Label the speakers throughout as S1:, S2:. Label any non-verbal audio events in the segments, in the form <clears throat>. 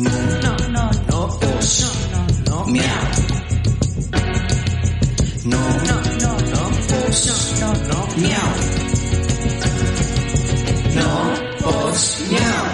S1: No, no, no, no, no, no, miau. No, no, no, no, no, no, miau. No, os, miau.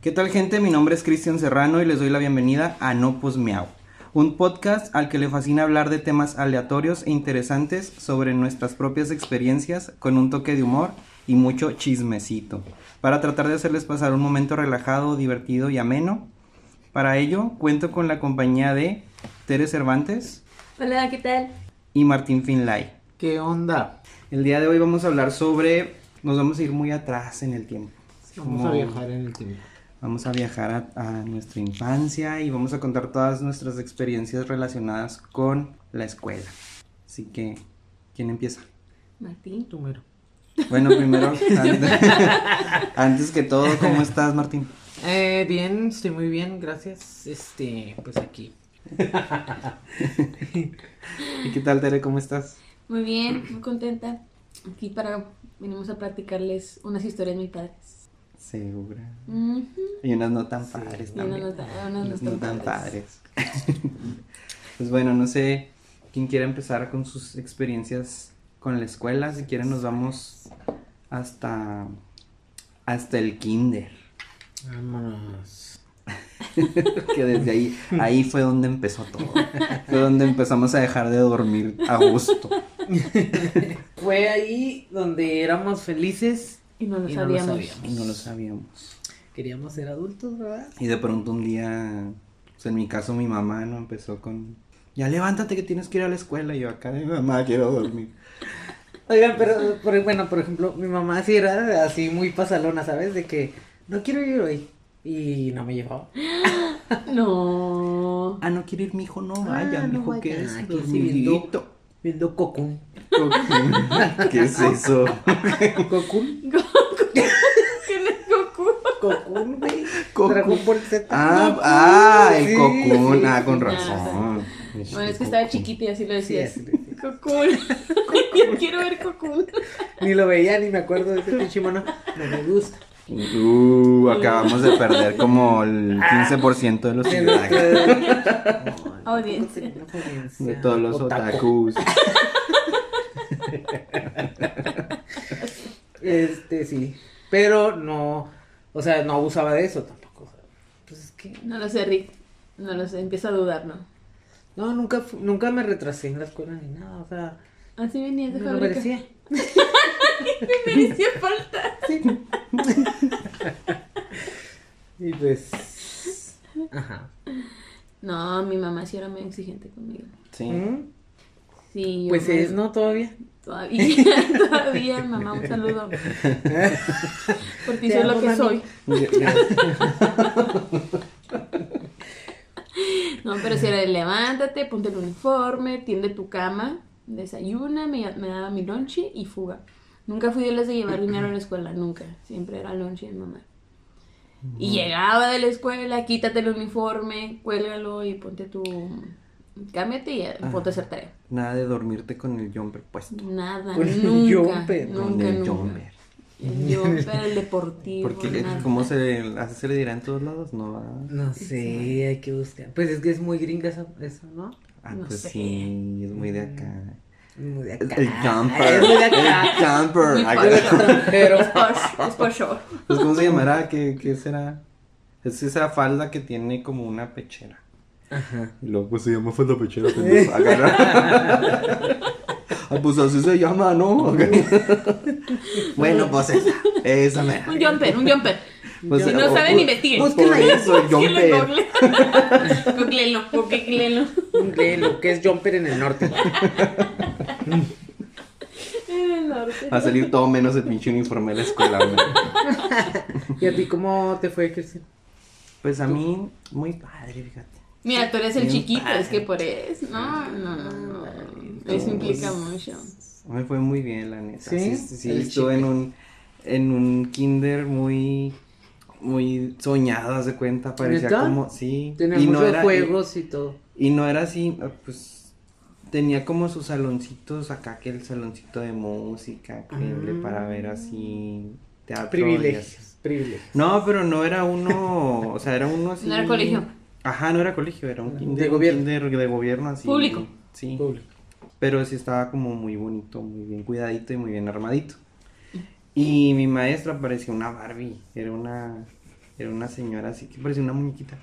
S2: ¿Qué tal gente? Mi nombre es Cristian Serrano y les doy la bienvenida a No Pos Miau, un podcast al que le fascina hablar de temas aleatorios e interesantes sobre nuestras propias experiencias con un toque de humor y mucho chismecito, para tratar de hacerles pasar un momento relajado, divertido y ameno. Para ello cuento con la compañía de Tere Cervantes
S3: Hola, ¿qué tal?
S2: y Martín Finlay.
S4: ¿Qué onda?
S2: El día de hoy vamos a hablar sobre, nos vamos a ir muy atrás en el tiempo.
S4: Vamos
S2: Como-
S4: a viajar en el tiempo.
S2: Vamos a viajar a, a nuestra infancia y vamos a contar todas nuestras experiencias relacionadas con la escuela. Así que, ¿quién empieza?
S3: Martín.
S4: Tú mero.
S2: Bueno, primero, antes, <laughs> antes que todo, ¿cómo estás, Martín?
S4: Eh, bien, estoy muy bien, gracias. Este, pues aquí.
S2: ¿Y qué tal, Tere? ¿Cómo estás?
S3: Muy bien, muy contenta. Aquí para venimos a platicarles unas historias muy padres.
S2: Segura. Y unas no tan padres
S3: unas
S2: Unas
S3: no
S2: no
S3: tan
S2: tan
S3: padres.
S2: padres. <laughs> pues bueno, no sé quién quiera empezar con sus experiencias con la escuela. Si quieren, nos vamos hasta, hasta el kinder.
S4: Vámonos. <laughs>
S2: que desde ahí, ahí fue donde empezó todo. Fue donde empezamos a dejar de dormir a gusto.
S4: Fue ahí donde éramos felices
S3: Y no lo
S4: y no lo
S3: sabíamos.
S4: sabíamos.
S2: Y no lo sabíamos.
S4: Queríamos ser adultos, ¿verdad?
S2: Y de pronto un día, pues en mi caso mi mamá no empezó con, ya levántate que tienes que ir a la escuela. Y yo acá de mamá quiero dormir.
S4: Oigan, pero, por- bueno, por ejemplo, mi mamá sí era así muy pasalona, ¿sabes? De que no quiero ir hoy. Y no me llevaba. <gasps>
S3: No.
S2: Ah, no quiere ir mi hijo, no vaya,
S4: Ah,
S2: mi
S4: no
S2: hijo
S4: vaya.
S2: que es
S4: Aquí sí viendo. Viendo Cocoon. <laughs>
S2: ¿Qué es eso? <laughs>
S4: ¿Cocoon?
S3: ¿Quién es Goku?
S4: Cocoon, güey.
S2: Cocoon.
S4: Dragon Ball Z.
S2: Ah, ah, el
S4: Sí, sí,
S2: ah,
S4: sí.
S2: con razón.
S3: Bueno, es que estaba chiquita y así lo
S4: Sí,
S3: decías.
S4: decía.
S3: Cocoon. <laughs> Yo quiero ver Cocoon.
S4: Ni lo veía ni me acuerdo de ese pinche mono. No me gusta.
S2: Uh, acabamos de perder como el 15% de los seguidores. <laughs>
S3: Audiencia.
S2: De todos los otakus.
S4: Este, sí. Pero no, o sea, no abusaba de eso tampoco. Pues es que,
S3: No lo sé, Rick. No lo sé, empieza a dudar, ¿no?
S4: No, nunca, nunca me retrasé en la escuela ni nada, o sea,
S3: Así venías de
S4: me lo merecía. <laughs>
S3: Me merecía falta.
S4: Y pues, ajá.
S3: No, mi mamá sí era muy exigente conmigo.
S2: Sí.
S4: ¿Mm?
S3: Sí, yo
S4: Pues
S3: me-
S4: es, ¿no? Todavía.
S3: Todavía, <laughs> todavía, mamá, un saludo. <laughs> Por ti
S4: Te
S3: soy lo que
S4: mami.
S3: soy. <laughs> No, pero si era de levántate, ponte el uniforme, tiende tu cama, desayuna, me, me daba mi lonche y fuga. Nunca fui de las de llevar dinero a la escuela, nunca. Siempre era lonche de mamá. Y llegaba de la escuela, quítate el uniforme, cuélgalo y ponte tu... Cámbiate y ya, ponte a hacer tarea.
S2: Nada de dormirte con el jumper puesto.
S3: Nada,
S4: Con el
S3: nunca,
S4: jumper,
S3: nunca,
S2: con el
S3: nunca.
S2: jumper.
S3: El <laughs> jumper, el deportivo,
S2: Porque. ¿cómo se, así se le dirá en todos lados? No, ¿verdad?
S4: No sé, hay que buscar. Pues es que es muy gringa eso, eso ¿no?
S2: Ah,
S3: No
S2: pues
S3: sé.
S2: sí, es muy de acá.
S4: Muy de acá.
S2: El jumper.
S4: Es muy de acá.
S2: El jumper.
S4: Pero,
S3: Es por, show.
S2: Pues, ¿cómo se <laughs> llamará? ¿Qué, ¿Qué será? Es esa falda que tiene como una pechera.
S4: ajá.
S2: Y luego pues se llama falda pechera. Acá. <laughs> Ah, pues así se llama, ¿no? <laughs> Bueno, pues esa. Esa me.
S3: Un jumper, un jumper.
S2: Pues,
S3: Si no
S2: o-
S3: saben,
S2: por-
S3: investiguen.
S2: Por eso, el
S3: Búsquenlo en
S2: jumper.
S3: Google. <laughs> Googleenlo, googleenlo.
S4: De lo que es jumper en el norte.
S3: En el norte.
S2: Va a salir todo menos el pinche uniforme de la escuela, güey. <laughs>
S4: ¿Y a ti cómo te fue, Cristian?
S2: Pues a mí, muy padre, fíjate.
S3: Mira, tú eres el chiquito,
S2: padre.
S3: es que por eso. No, no, no, no. Eso implica mucho.
S2: Me fue muy bien, la neta.
S4: ¿Sí?
S2: Sí, sí, estuve en un, en un kinder muy, muy soñado, haz de cuenta, parecía
S4: ¿Neta?
S2: como, sí.
S4: Tenía
S2: y no era-
S4: juegos y todo.
S2: Y no era así, pues, tenía como sus saloncitos acá, que el saloncito de música, que
S4: Ah.
S2: para ver así teatro.
S4: Privilegios.
S2: así.
S4: Privilegio.
S2: No, pero no era uno, o sea, era uno así.
S3: No era colegio.
S2: Ajá, no era colegio, era un
S4: De
S2: kinder, un
S4: gobierno.
S2: kinder de gobierno así.
S3: Público.
S2: Sí.
S4: Público.
S2: Pero sí estaba como muy bonito, muy bien cuidadito y muy bien armadito. Y mi maestra parecía una Barbie, era una era una señora así que parecía una muñequita.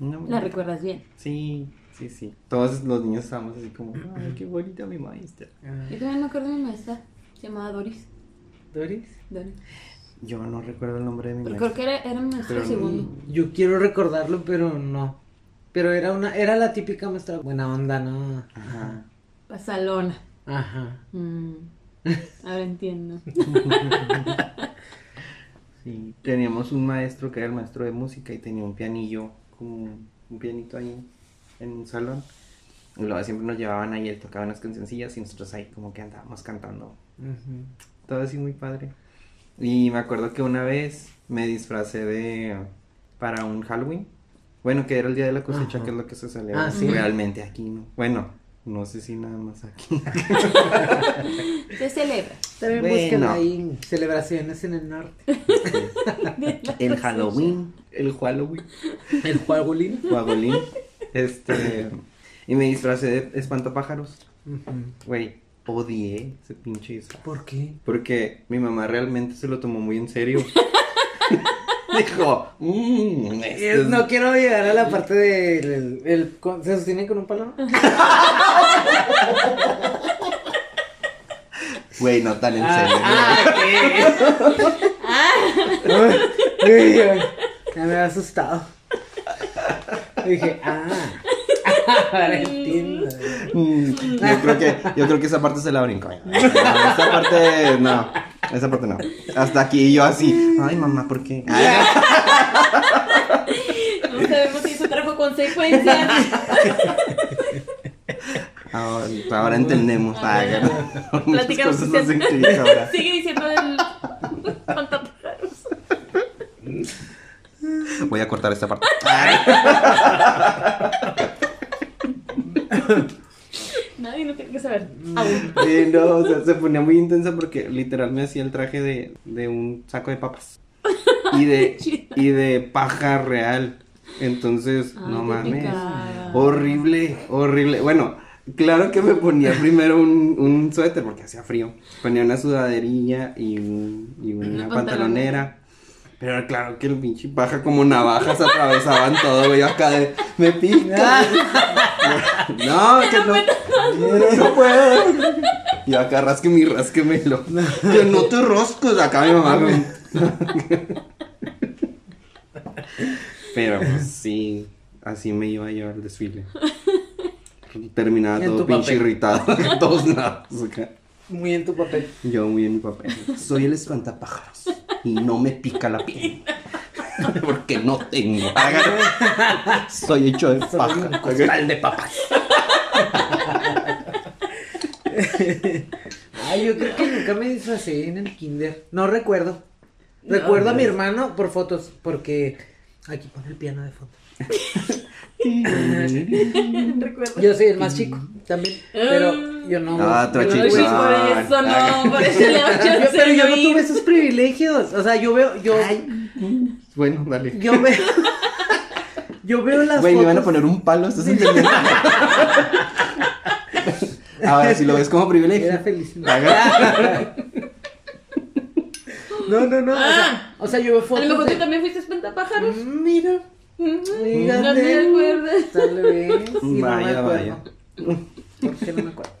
S2: Una
S3: La recuerdas bien.
S2: Sí, sí, sí. Todos los niños estábamos así como, ay, qué bonita mi maestra.
S3: Yo también me acuerdo de mi maestra. Se llamaba Doris.
S4: Doris.
S3: Doris.
S2: Yo no recuerdo el nombre de mi
S3: Pero
S2: maestra.
S3: creo que era, era mi maestra
S2: Pero-
S3: segundo.
S4: Yo quiero recordarlo, pero no. Pero era una, era la típica maestra buena onda, ¿no?
S2: Ajá.
S3: Pasalona.
S4: Ajá.
S3: Mm. Ahora entiendo. <laughs>
S2: Sí, teníamos un maestro que era el maestro de música y tenía un pianillo, como un pianito ahí en un salón. Y luego siempre nos llevaban ahí, él tocaba unas cancioncillas y nosotros ahí como que andábamos cantando. Todo así muy padre. Y me acuerdo que una vez me disfracé de... para un Halloween. Bueno, que era el día de la cosecha,
S4: Ajá.
S2: que es lo que se celebra
S4: Ah, sí.
S2: realmente aquí, ¿no? Bueno, no sé si nada más aquí. <laughs>
S3: Se celebra.
S4: También
S2: Bueno.
S4: buscan ahí celebraciones en el norte. <laughs>
S2: el Halloween, el Halloween.
S4: El Juagolín.
S2: Guagolín. Este. Y me disfracé de espantapájaros. Güey, odié ese pinche disfraz.
S4: ¿Por qué?
S2: Porque mi mamá realmente se lo tomó muy en serio. <laughs> Dijo, mmm,
S4: No quiero llegar a la parte del. el- el- con- ¿Se sostiene con un palo?
S2: Güey, no tan en
S4: Ah,
S2: serio.
S4: ah, uy, <laughs> Ya me había asustado. Dije, ah. Ahora entiendo.
S2: Mm, yo creo que, yo creo que esa parte se la brincó. No, esa parte, no. Esa parte no. Hasta aquí yo así. Ay, mamá, ¿por qué? <laughs>
S3: No sabemos si eso trajo consecuencias.
S2: Ahora, ahora entendemos. Cosas explica ahora. <laughs>
S3: Sigue diciendo el.
S2: Voy a cortar esta parte. <laughs> <laughs>
S3: Nadie no tiene que saber. Aún.
S2: Sí, no, o sea, se ponía muy intensa porque literal me hacía el traje de, de un saco de papas. Y de, <laughs> y de paja real. Entonces,
S3: Ay,
S2: no mames.
S3: picada.
S2: Horrible, horrible. Bueno, claro que me ponía primero un, un suéter porque hacía frío. Ponía una sudaderilla y, un- y una,
S3: Una
S2: pantalonera. Pero claro que el pinche paja como navajas atravesaban todo, güey. yo Acá de, me pica. <laughs> No, que no. No puedo. Y acá rasqueme y rasquemelo. Que no te roscos. Acá mi mamá. con- Pero pues, sí, así me iba yo al desfile. Terminaba todo pinche
S4: papel.
S2: irritado <laughs> todos lados. acá.
S4: Muy en tu papel.
S2: Yo muy en mi papel. Soy el espantapájaros y no me pica la piel. <laughs> Porque no tengo. Soy hecho de
S4: Soy
S2: paja.
S4: un costal de papas. <laughs> Ay, yo creo que nunca me disfracé en el kinder. No recuerdo. Recuerdo a mi hermano por fotos, porque aquí pone el piano de fondo. <laughs>
S3: Recuerdo.
S4: Yo soy el más chico también, pero yo no.
S2: Ah,
S4: yo no
S3: Uy,
S2: chica.
S4: tuve-
S3: por eso no, por eso le <laughs> a
S4: Yo- pero yo no tuve esos privilegios. O sea, yo veo, yo,
S2: Bueno, dale.
S4: yo veo, <laughs> yo veo las
S2: Güey, me
S4: fotos.
S2: van a poner un palo, ¿estás entendiendo? Ahora, si lo ves como privilegio.
S4: Era feliz. No, no, no. O sea, o sea, yo veo
S3: A
S4: fotos.
S3: lo mejor
S4: de-
S3: tú también fuiste espantapájaros.
S4: Mira.
S3: No te acuerdas.
S4: Tal vez. Sí, no me
S2: Vaya,
S4: acuerdo.
S2: vaya. <laughs>
S4: ¿Por qué no me acuerdo?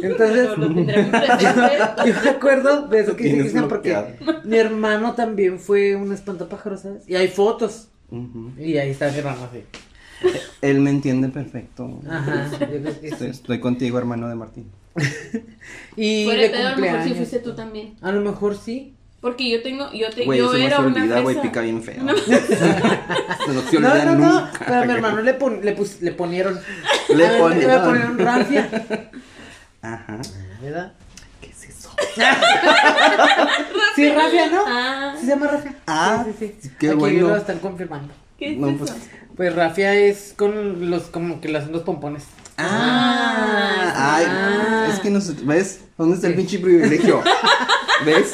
S4: Entonces, yo <laughs> me acuerdo de eso que dice
S2: tienes
S4: Cristian porque mi hermano también fue un espantapájaro, ¿sabes? Y hay fotos. Y ahí está mi hermano así.
S2: Él me entiende perfecto.
S4: Ajá.
S2: Estoy, contigo, hermano de Martín. <laughs>
S4: Y de
S3: de pedo, a lo mejor sí fuiste tú también.
S4: A lo mejor sí.
S3: Porque yo tengo, yo te,
S2: Güey,
S3: yo
S2: eso no
S3: era
S2: se
S3: una
S2: olvida, güey, pica bien feo.
S3: No. <laughs>
S2: Se no se
S4: No,
S2: olvida
S4: no, no.
S2: nunca.
S4: Pero a mi hermano le, pon- le, pus- le ponieron.
S2: Le
S4: a mí
S2: ponieron.
S4: Le ponieron rafia.
S2: Ajá.
S4: ¿Verdad?
S2: ¿Qué es eso? <laughs>
S4: Sí, rafia, ¿no?
S3: Ah,
S4: ¿Sí se llama rafia?
S2: Ah,
S4: sí, sí, sí.
S2: qué
S4: Aquí
S2: bueno.
S4: lo están confirmando.
S3: ¿qué es
S2: No,
S3: eso?
S2: pues-
S4: Pues rafia es con los, como que le hacen los pompones.
S2: Ah, ay,
S4: Ah.
S2: es que no sé, ¿ves? ¿Dónde está el pinche privilegio? <laughs> ¿Ves?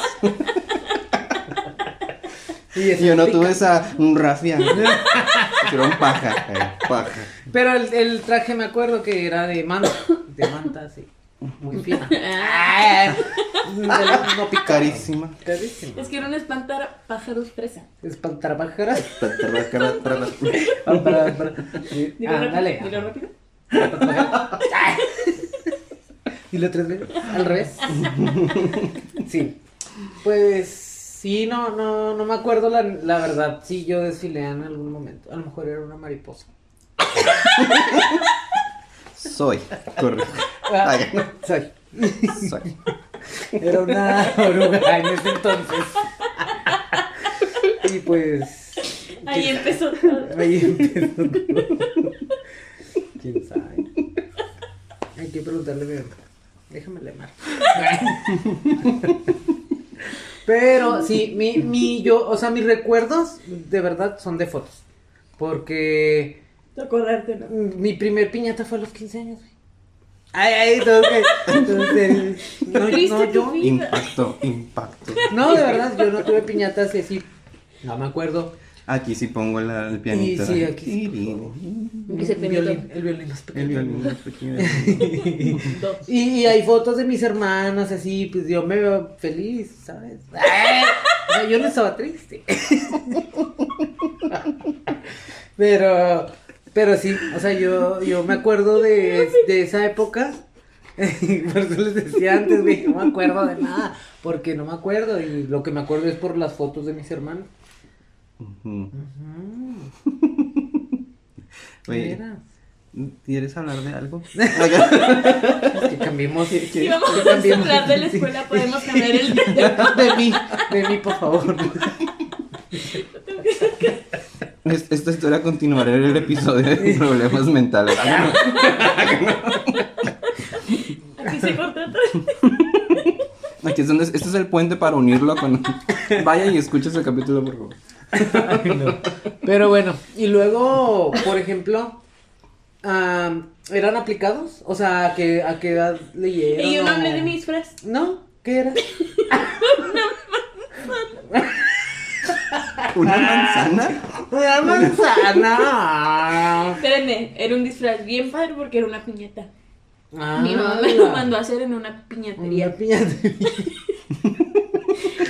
S4: Y
S2: Yo no
S4: pica.
S2: tuve esa un rafia. <laughs> Era un paja. eh, paja.
S4: Pero el, el traje me acuerdo que era de manta. De manta, sí. Muy fina. Ah, <laughs> no.
S2: Carísima.
S4: Carísima.
S3: Es que era un espantar pájaros fresa.
S4: Espantarbájaras. Sí,
S3: Dilo
S4: Ah, dale.
S3: rápido. Dilo rápido. <laughs>
S4: Dilo tres veces. Al revés. Sí. Pues sí, no, no, no me acuerdo la, la verdad. Sí, yo desfilé en algún momento. A lo mejor era una mariposa.
S2: Soy. Correcto.
S4: Ah, soy.
S2: Soy.
S4: Era una oruga en ese entonces. Y pues.
S3: Ahí empezó todo.
S4: Ahí empezó todo. ¿Quién sabe? Hay que preguntarle a mi mamá. Déjame llamar. Pero sí, mi, mi, yo, o sea, mis recuerdos de verdad son de fotos. Porque
S3: Te acordarte, ¿no?
S4: mi primer piñata fue a los 15 años, güey. Ay, ay, entonces, entonces, no, yo.
S2: Impacto, impacto.
S4: no, de verdad, yo no tuve piñatas así, no me acuerdo.
S2: Aquí sí pongo la- el pianito.
S4: Y sí, aquí sí.
S3: Se
S4: el violín, el violín más
S2: El
S4: pequeño.
S2: violín es pequeño.
S4: Y, y hay fotos de mis hermanas, así, pues yo me veo feliz, ¿sabes? Ay, o sea, yo no estaba triste. Pero, pero sí, o sea, yo, yo me acuerdo de, de esa época. <laughs> Por eso les decía antes, güey, no me acuerdo de nada, porque no me acuerdo y lo que me acuerdo es por las fotos de mis hermanos. <laughs>
S2: Oye,
S4: era.
S2: ¿quieres hablar de algo? <laughs>
S4: Es que cambiemos.
S3: Si vamos
S4: que
S3: a hablar de la escuela, podemos cambiar el <laughs> tema.
S4: De mí, de mí, por favor.
S2: Es- Esta historia continuará en el episodio de problemas mentales.
S3: Aquí se corta todo.
S2: Aquí es donde este es el puente para unirlo con. Vaya y escucha ese capítulo, por favor.
S4: Ay, no. Pero bueno, y luego, por ejemplo, ¿eran aplicados? O sea, ¿a qué, a qué edad leyeron?
S3: Y yo no
S4: o-
S3: hablé de mis.
S4: ¿No? ¿Qué era? <laughs>
S2: ¿Una manzana?
S4: Una manzana.
S3: Espérenme, era un disfraz bien padre porque era una piñata.
S4: Ah,
S3: Mi mamá me lo mandó a hacer en una piñatería.
S4: Una piñata. <laughs>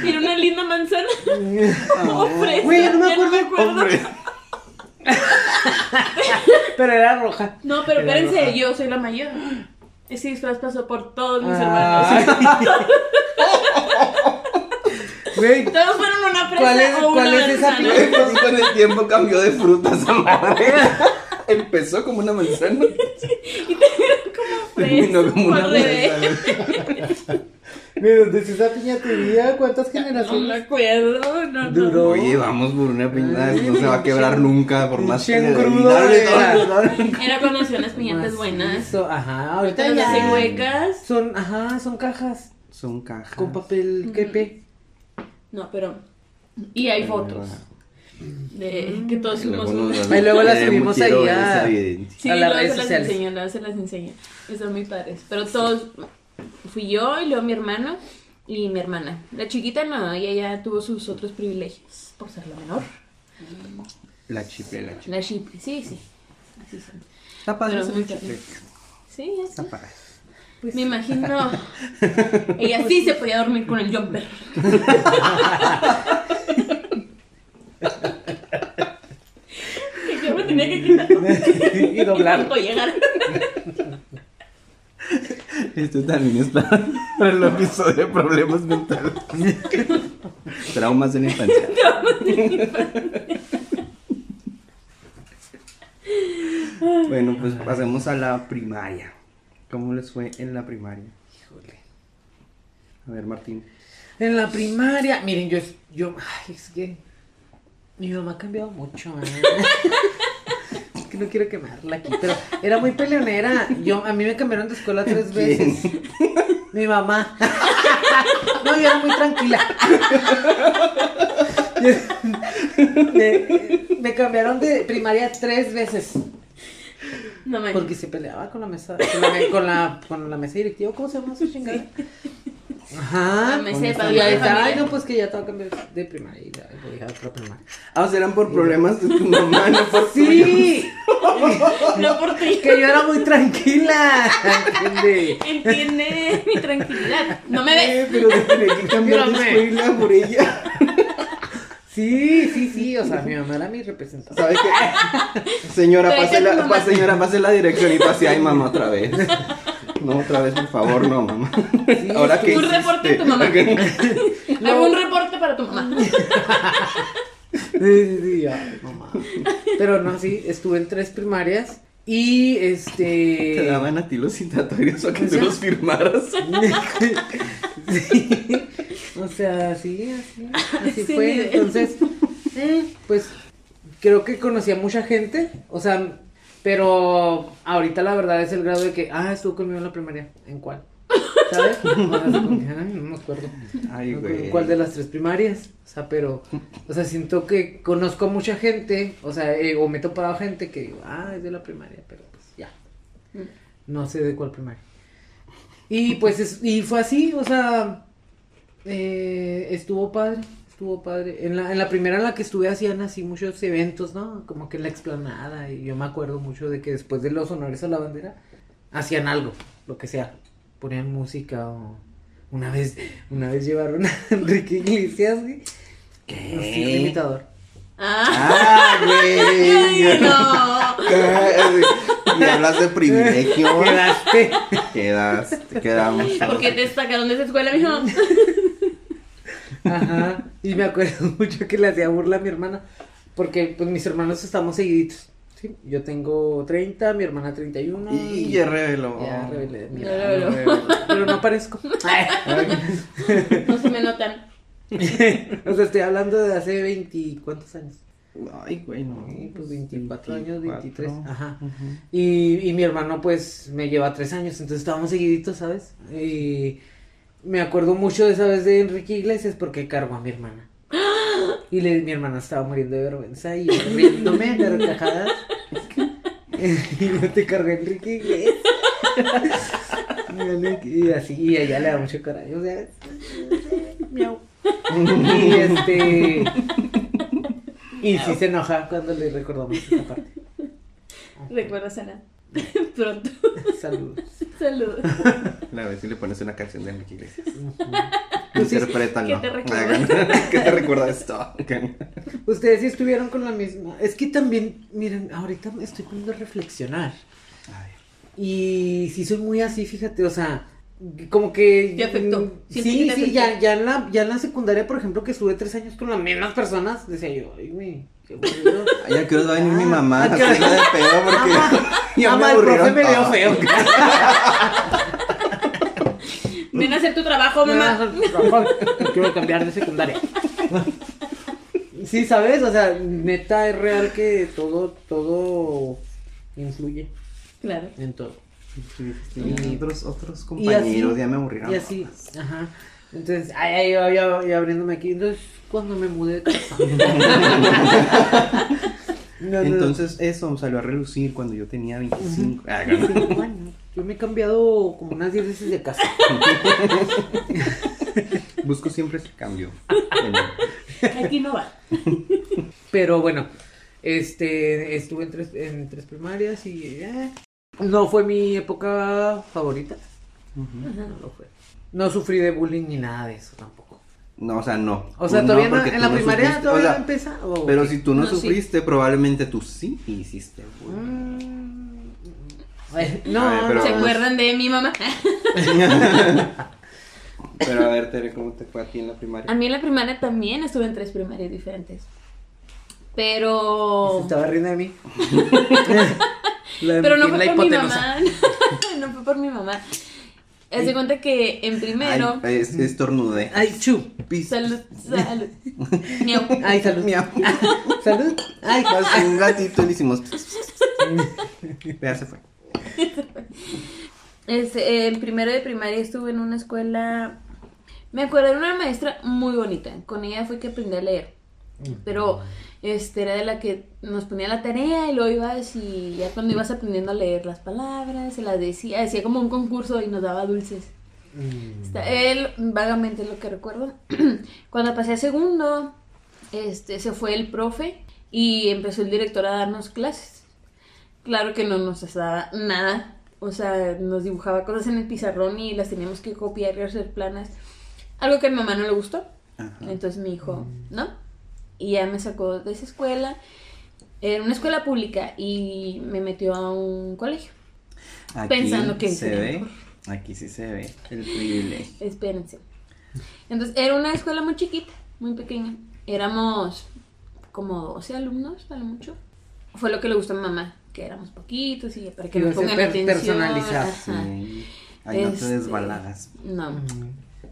S3: Era una linda manzana. <laughs> <laughs> O fresa,
S4: Güey, no me acuerdo.
S2: Hombre. <laughs>
S4: Pero era roja.
S3: No, pero
S4: Era
S3: espérense,
S4: roja.
S3: yo soy la mayor. Ese disfraz pasó por todos mis
S4: Ay.
S3: hermanos.
S4: Güey,
S3: Todos fueron una fresa
S4: ¿Cuál es-
S3: o una
S4: cuál es esa?
S2: Y con el tiempo cambió de fruta esa madre. Empezó como una manzana.
S3: Y terminó como fresa.
S2: Terminó como una manzana.
S4: ¿De dónde es esa piñatería? ¿Cuántas
S3: No me
S4: generaciones?
S3: acuerdo, no, no.
S4: Duró.
S2: Oye, vamos por una piñata. No se va a quebrar nunca, por más que
S4: era.
S3: cuando hacían las piñatas buenas.
S4: Ajá, ahorita
S3: Pero
S4: ya.
S3: las huecas.
S4: Son, ajá, son cajas
S2: Son cajas.
S4: con papel quepe.
S3: No, pero. Y hay fotos de que todos fuimos.
S4: Ahí luego las subimos ahí a-.
S3: Sí,
S4: a las
S3: luego
S4: redes
S3: se las enseño, luego se las enseño. Están muy padres. Pero todos. Fui yo y luego mi hermano y mi hermana. La chiquita no, ella ya tuvo sus otros privilegios por ser la menor.
S2: La chipre, la chipre.
S3: La chipre, sí, sí. Así son.
S2: Está padre
S3: Pero muy
S2: chipre.
S3: Sí, ya
S2: Está padre.
S3: Me imagino. <laughs> Ella sí se podía dormir con el jumper. que <laughs> <laughs> yo me tenía que quitar.
S4: y doblar.
S3: cuando llegara.
S2: Esto también es para, para el episodio de problemas mentales. Traumas de la infancia. bueno, pues pasemos a la primaria. ¿Cómo les fue en la primaria?
S4: Híjole.
S2: A ver, Martín.
S4: En la primaria, miren, yo, yo, ay, es que mi mamá ha cambiado mucho. ¿eh? Que no quiero quemarla aquí, pero era muy peleonera. Yo, a mí me cambiaron de escuela tres
S2: ¿Quién?
S4: veces. Mi mamá. no, yo era muy tranquila. me, me cambiaron de primaria tres veces.
S3: No.
S4: Porque se peleaba con la mesa, con la, con la, con la mesa directiva, ¿cómo se llama esa chingada? Ajá.
S3: No me sepa,
S2: esa
S4: Y ahí
S3: de
S4: está, ay, no, pues que ya tengo que cambiar de primaria y ya voy a otra primaria.
S2: Ah, o sea, eran por problemas de tu mamá, no <laughs> por.
S4: Sí,
S3: No por ti.
S4: que yo era muy tranquila. ¿entiende?
S3: Entiende mi tranquilidad. No me ves.
S2: pero tenía que cambiar de escuela por ella.
S4: Sí, sí, sí, o sea, mi mamá era mi representante.
S2: ¿Sabes qué? Señora, pase la, señora, pase la dirección y pase, ay, mamá, otra vez. <laughs> No, otra vez, por favor, no, mamá. Ahora que
S3: Un reporte de tu mamá. Hago <laughs> un reporte para tu mamá.
S4: Sí, sí, sí, ay, mamá. Pero no, sí, estuve en tres primarias y este.
S2: Te daban a ti los citatorios o que
S4: O
S2: tú los firmaras. <laughs>
S4: Sí. O sea, sí, así, así
S3: Sí,
S4: fue.
S3: nivel.
S4: Entonces, eh, pues creo que conocí a mucha gente, o sea, pero ahorita la verdad es el grado de que, ah, estuvo conmigo en la primaria. ¿En cuál? ¿Sabes? <laughs> No me acuerdo.
S2: Ay, güey.
S4: ¿Cuál de las tres primarias? O sea, pero, o sea, siento que conozco a mucha gente, o sea, eh, o me he topado a gente que digo, ah, es de la primaria, pero pues ya. No sé de cuál primaria. Y pues, es- y fue así, o sea, eh, estuvo padre, estuvo padre. En la, en la primera en la que estuve hacían así muchos eventos, ¿no? Como que en la explanada, y yo me acuerdo mucho de que después de los honores a la bandera, hacían algo, lo que sea. Ponían música o... Una vez, una vez llevaron a <laughs> Enrique Iglesias, güey.
S2: ¿Qué?
S4: No, sí, el imitador.
S3: Ah,
S2: Ah, güey. <laughs>
S3: ay, no.
S2: Y hablas de privilegio. <laughs>
S4: Quedaste.
S2: Quedas, te quedamos.
S3: ¿Por qué te sacaron de esa escuela, mijo?
S4: Ajá. Y me acuerdo <laughs> mucho que le hacía burla a mi hermana. Porque pues mis hermanos estamos seguiditos. ¿sí? Yo tengo 30, mi hermana 31.
S2: Y ya reveló.
S4: Ya revelé. mi
S3: Ya
S4: edad,
S3: reveló.
S4: Pero no aparezco. <laughs>
S3: No se me notan. <laughs>
S4: o sea, estoy hablando de hace 20. ¿Cuántos años?
S2: Ay, güey, no.
S4: Sí, pues 24 años, 23.
S2: 24.
S4: Ajá. Y, y mi hermano, pues, me lleva tres años, entonces estábamos seguiditos, ¿sabes? Y me acuerdo mucho de esa vez de Enrique Iglesias porque cargó a mi hermana. Y le, mi hermana estaba muriendo de vergüenza y yo riéndome de carcajadas. <laughs> y yo te cargué a Enrique Iglesias. y así, y a ella le da mucho coraje, o sea, miau. Y este. Y sí se enoja cuando le recordamos esta parte.
S3: Recuerda, Ana. <laughs> Pronto.
S4: Saludos. <laughs>
S3: Saludos.
S2: A ver si le pones una canción de Enrique Iglesias.
S4: Pues
S2: Interprétalo.
S3: ¿qué te recuerda? <laughs>
S2: ¿Qué te recuerda esto?
S4: Ustedes sí estuvieron con la misma. Es que también, miren, ahorita me estoy poniendo a reflexionar.
S2: A ver.
S4: Y sí soy muy así, fíjate, o sea, como que.
S3: Te afectó.
S4: mm, Sí,
S3: te
S4: sí,
S3: afectó.
S4: ya, ya, en la, ya en la secundaria, por ejemplo, que estuve tres años con las mismas personas, decía yo, ay, güey, qué aburrido.
S2: Ay, ¿a qué hora va a venir mi
S4: Ah,
S2: mamá?
S4: ¿a qué hora?
S2: de pedo porque <laughs> ya
S4: Mamá,
S2: me
S4: el profe
S2: aburrieron
S4: me veo
S2: todos.
S4: feo. <laughs>
S3: Ven a hacer tu trabajo, mamá.
S4: Quiero cambiar de secundaria. Sí, ¿sabes? O sea, neta es real que todo, todo influye
S3: Claro.
S4: en todo.
S2: Sí, sí, sí. Otros, otros
S4: Y así,
S2: compañeros ya me aburrieron.
S4: Y así, ajá. Entonces, ay, ay, yo, yo, yo abriéndome aquí. Entonces, cuando me mudé de casa. <laughs> No, no,
S2: Entonces eso salió a relucir cuando yo tenía 25. Ah, no.
S4: cinco años. <laughs> Yo me he cambiado como unas 10 veces de casa. <laughs>
S2: Busco siempre ese cambio.
S3: Aquí no va.
S4: Pero bueno, este, estuve en tres, en tres primarias y eh, no fue mi época favorita. No lo fue. No sufrí de bullying ni nada de eso tampoco.
S2: No, o sea, no.
S4: O sea, todavía no- en la
S2: no
S4: primaria
S2: sufriste.
S4: todavía
S2: O sea,
S4: no empieza. ¿o
S2: Pero si tú no,
S3: No, sí.
S2: sufriste, probablemente tú sí hiciste. bullying.
S4: Mm, No,
S2: ver, pero-
S3: ¿Se acuerdan de mi mamá? <laughs>
S2: Pero a ver, Tere, ¿cómo te fue a ti en la primaria?
S3: A mí en la primaria también estuve en tres primarias diferentes.
S4: Se
S3: Pero.
S4: estaba riendo de mí. <laughs> <laughs> La-
S3: Pero no
S4: la
S3: fue por mi mamá. no fue por mi mamá. Haz de cuenta que en primero.
S2: Ay, es, estornudé.
S4: Ay, chu.
S2: Pis.
S3: Salud, salud. <laughs> Miau.
S4: Ay, salud.
S2: Miau. <laughs>
S4: Salud. Ay,
S2: Pasó un gatito y le hicimos. Ya se fue.
S3: Este, en primero de primaria estuve en una escuela. Me acuerdo de una maestra muy bonita. Con ella fue que aprendí a leer. Pero este era de la que nos ponía la tarea y luego ibas y ya cuando ibas aprendiendo a leer las palabras, se las decía, decía como un concurso y nos daba dulces.
S4: Mm.
S3: Está- él, vagamente lo que recuerdo, <clears throat> cuando pasé a segundo, este, se fue el profe y empezó el director a darnos clases. Claro que no nos daba nada, o sea, nos dibujaba cosas en el pizarrón y las teníamos que copiar y hacer planas. Algo que a mi mamá no le gustó.
S2: Ajá.
S3: Entonces me dijo, no. Y ya me sacó de esa escuela. Era una escuela pública y me metió a un colegio.
S2: Aquí
S3: Pensando que
S2: se ve,
S3: mejor.
S2: aquí sí se ve el privilegio.
S3: Espérense. Entonces, era una escuela muy chiquita, muy pequeña. Éramos como 12 alumnos, a lo mucho. Fue lo que le gustó a mi mamá, que éramos poquitos y para que
S4: ser
S3: pongan
S4: per-
S3: atención.
S2: Sí. Ahí no te
S3: Este,
S2: desbalagas.
S3: No.
S4: Mm.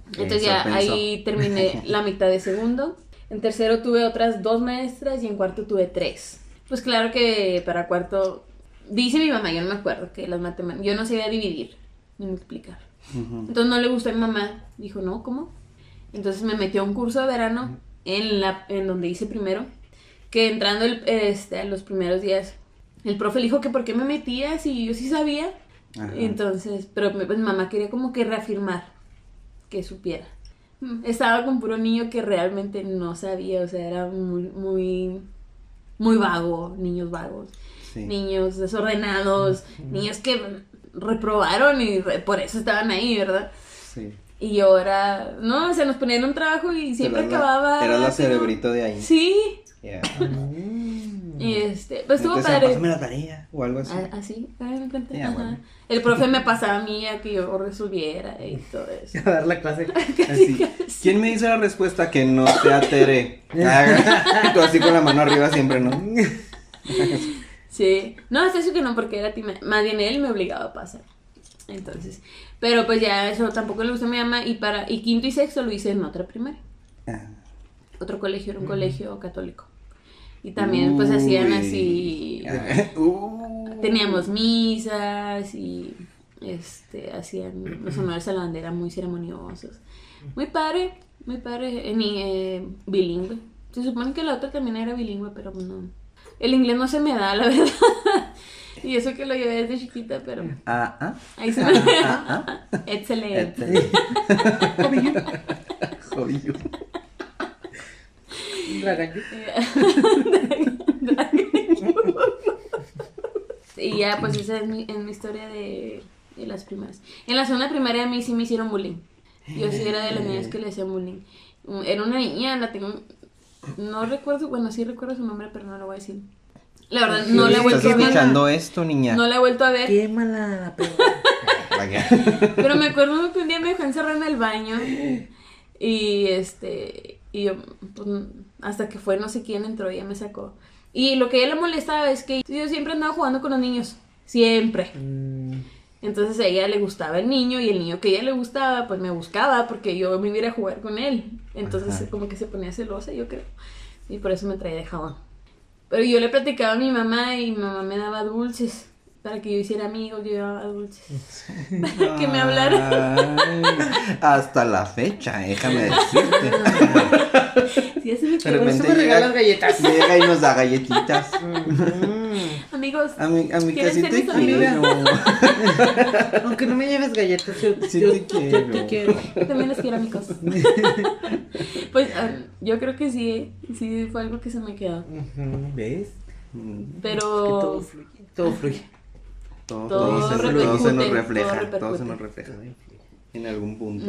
S3: Entonces
S2: Eso
S3: ya
S2: pensó.
S3: ahí terminé la mitad de segundo. En tercero tuve otras dos maestras y en cuarto tuve tres. Pues claro que para cuarto, dice mi mamá, yo no me acuerdo que las matemáticas, yo no sabía dividir ni multiplicar. Entonces no le gustó a mi mamá. Dijo, no, ¿cómo? Entonces me metió a un curso de verano en, la, en donde hice primero. Que entrando el- este, a los primeros días, el profe le dijo que por qué me metía si yo sí sabía.
S2: Ajá.
S3: Entonces, pero mi- pues, mi mamá quería como que reafirmar que supiera. Estaba con puro niño que realmente no sabía, o sea, era muy, muy, muy vago, niños vagos
S2: Sí.
S3: niños desordenados, niños que reprobaron y re- por eso estaban ahí, ¿verdad?
S2: Sí.
S3: Y era, no, o sea, nos ponían un trabajo y siempre acababa.
S2: Eras la cerebrito de ahí.
S3: Sí,
S2: Yeah.
S3: Y este, pues estuvo padre.
S2: pásame la tarea o algo así.
S3: Ah, Así, ah, me cuenta,
S2: Ya,
S3: ajá.
S2: bueno.
S3: El profe me pasaba a mí a que yo resolviera y todo eso. <laughs>
S4: A dar la clase. <laughs>
S2: Así. ¿Quién me dice la respuesta que no te atere? Ah, <laughs> Tú así con la mano arriba siempre, ¿no?
S3: Sí, no, hasta eso que no, porque era time- más bien él me obligaba a pasar. Entonces, pero pues ya eso tampoco le gustó a mi mamá y para y quinto y sexto lo hice en otra primaria.
S2: Ah.
S3: otro colegio, era un colegio católico. Y también pues hacían así,
S2: uh.
S3: Teníamos misas y este hacían los honores a la bandera muy ceremoniosos. Muy padre, muy padre, en eh, bilingüe. Se supone que la otra también era bilingüe, pero no. El inglés no se me da, la <laughs> verdad. y eso que lo llevé desde chiquita, pero
S2: Ah, ah.
S3: ahí se me
S2: Ah,
S3: Excelente.
S2: Este. Jodido.
S4: Dragaño.
S3: Y ya, pues esa es mi, es mi historia de, de las primeras. En la segunda primaria a mí sí me hicieron bullying. Yo sí era de las niñas que le hacían bullying. Era una niña, la tengo... No recuerdo, bueno, sí recuerdo su nombre, pero no lo voy a decir. La verdad, no la he
S2: ¿Estás
S3: vuelto a ver.
S2: escuchando esto, niña?
S3: No la he vuelto a ver.
S4: Quémala la perra.
S2: Vaya. <laughs>
S3: Pero me acuerdo que un día me dejó encerrada en el baño. Y este. Y yo, pues, hasta que fue no sé quién entró y ya me sacó. Y lo que a ella le molestaba es que yo siempre andaba jugando con los niños. Siempre.
S4: Mm,
S3: Entonces a ella le gustaba el niño y el niño que a ella le gustaba, pues me buscaba porque yo me iba a jugar con él. Entonces
S2: Ajá.
S3: como que se ponía celosa, yo creo. Y por eso me traía de jabón. Pero yo le platicaba a mi mamá y mi mamá me daba dulces para que yo hiciera amigos, yo llevaba dulces. <laughs> Para <laughs> que me hablara.
S2: Ay, hasta la fecha, déjame <laughs> decirte.
S3: Sí, así me quedó.
S2: repente
S4: me regalas
S2: llega,
S4: galletas.
S2: llega y nos da galletitas.
S4: mm.
S3: Amigos,
S2: A mi, a mi
S3: ¿Quieres
S2: casi
S3: ser
S2: te
S3: mis.
S4: Aunque no me lleves galletas, yo,
S2: Sí
S4: yo-
S2: te
S4: yo
S2: quiero.
S4: te quiero.
S3: también les quiero amigos. Pues ah, yo creo que sí, sí fue algo que se me quedó.
S4: ¿Ves? Que todo
S3: Pero
S4: fluye. Todo fluye.
S2: Todo,
S3: Todo
S2: todo se, todo se
S3: repercute,
S2: nos refleja, todo, se nos refleja en algún punto.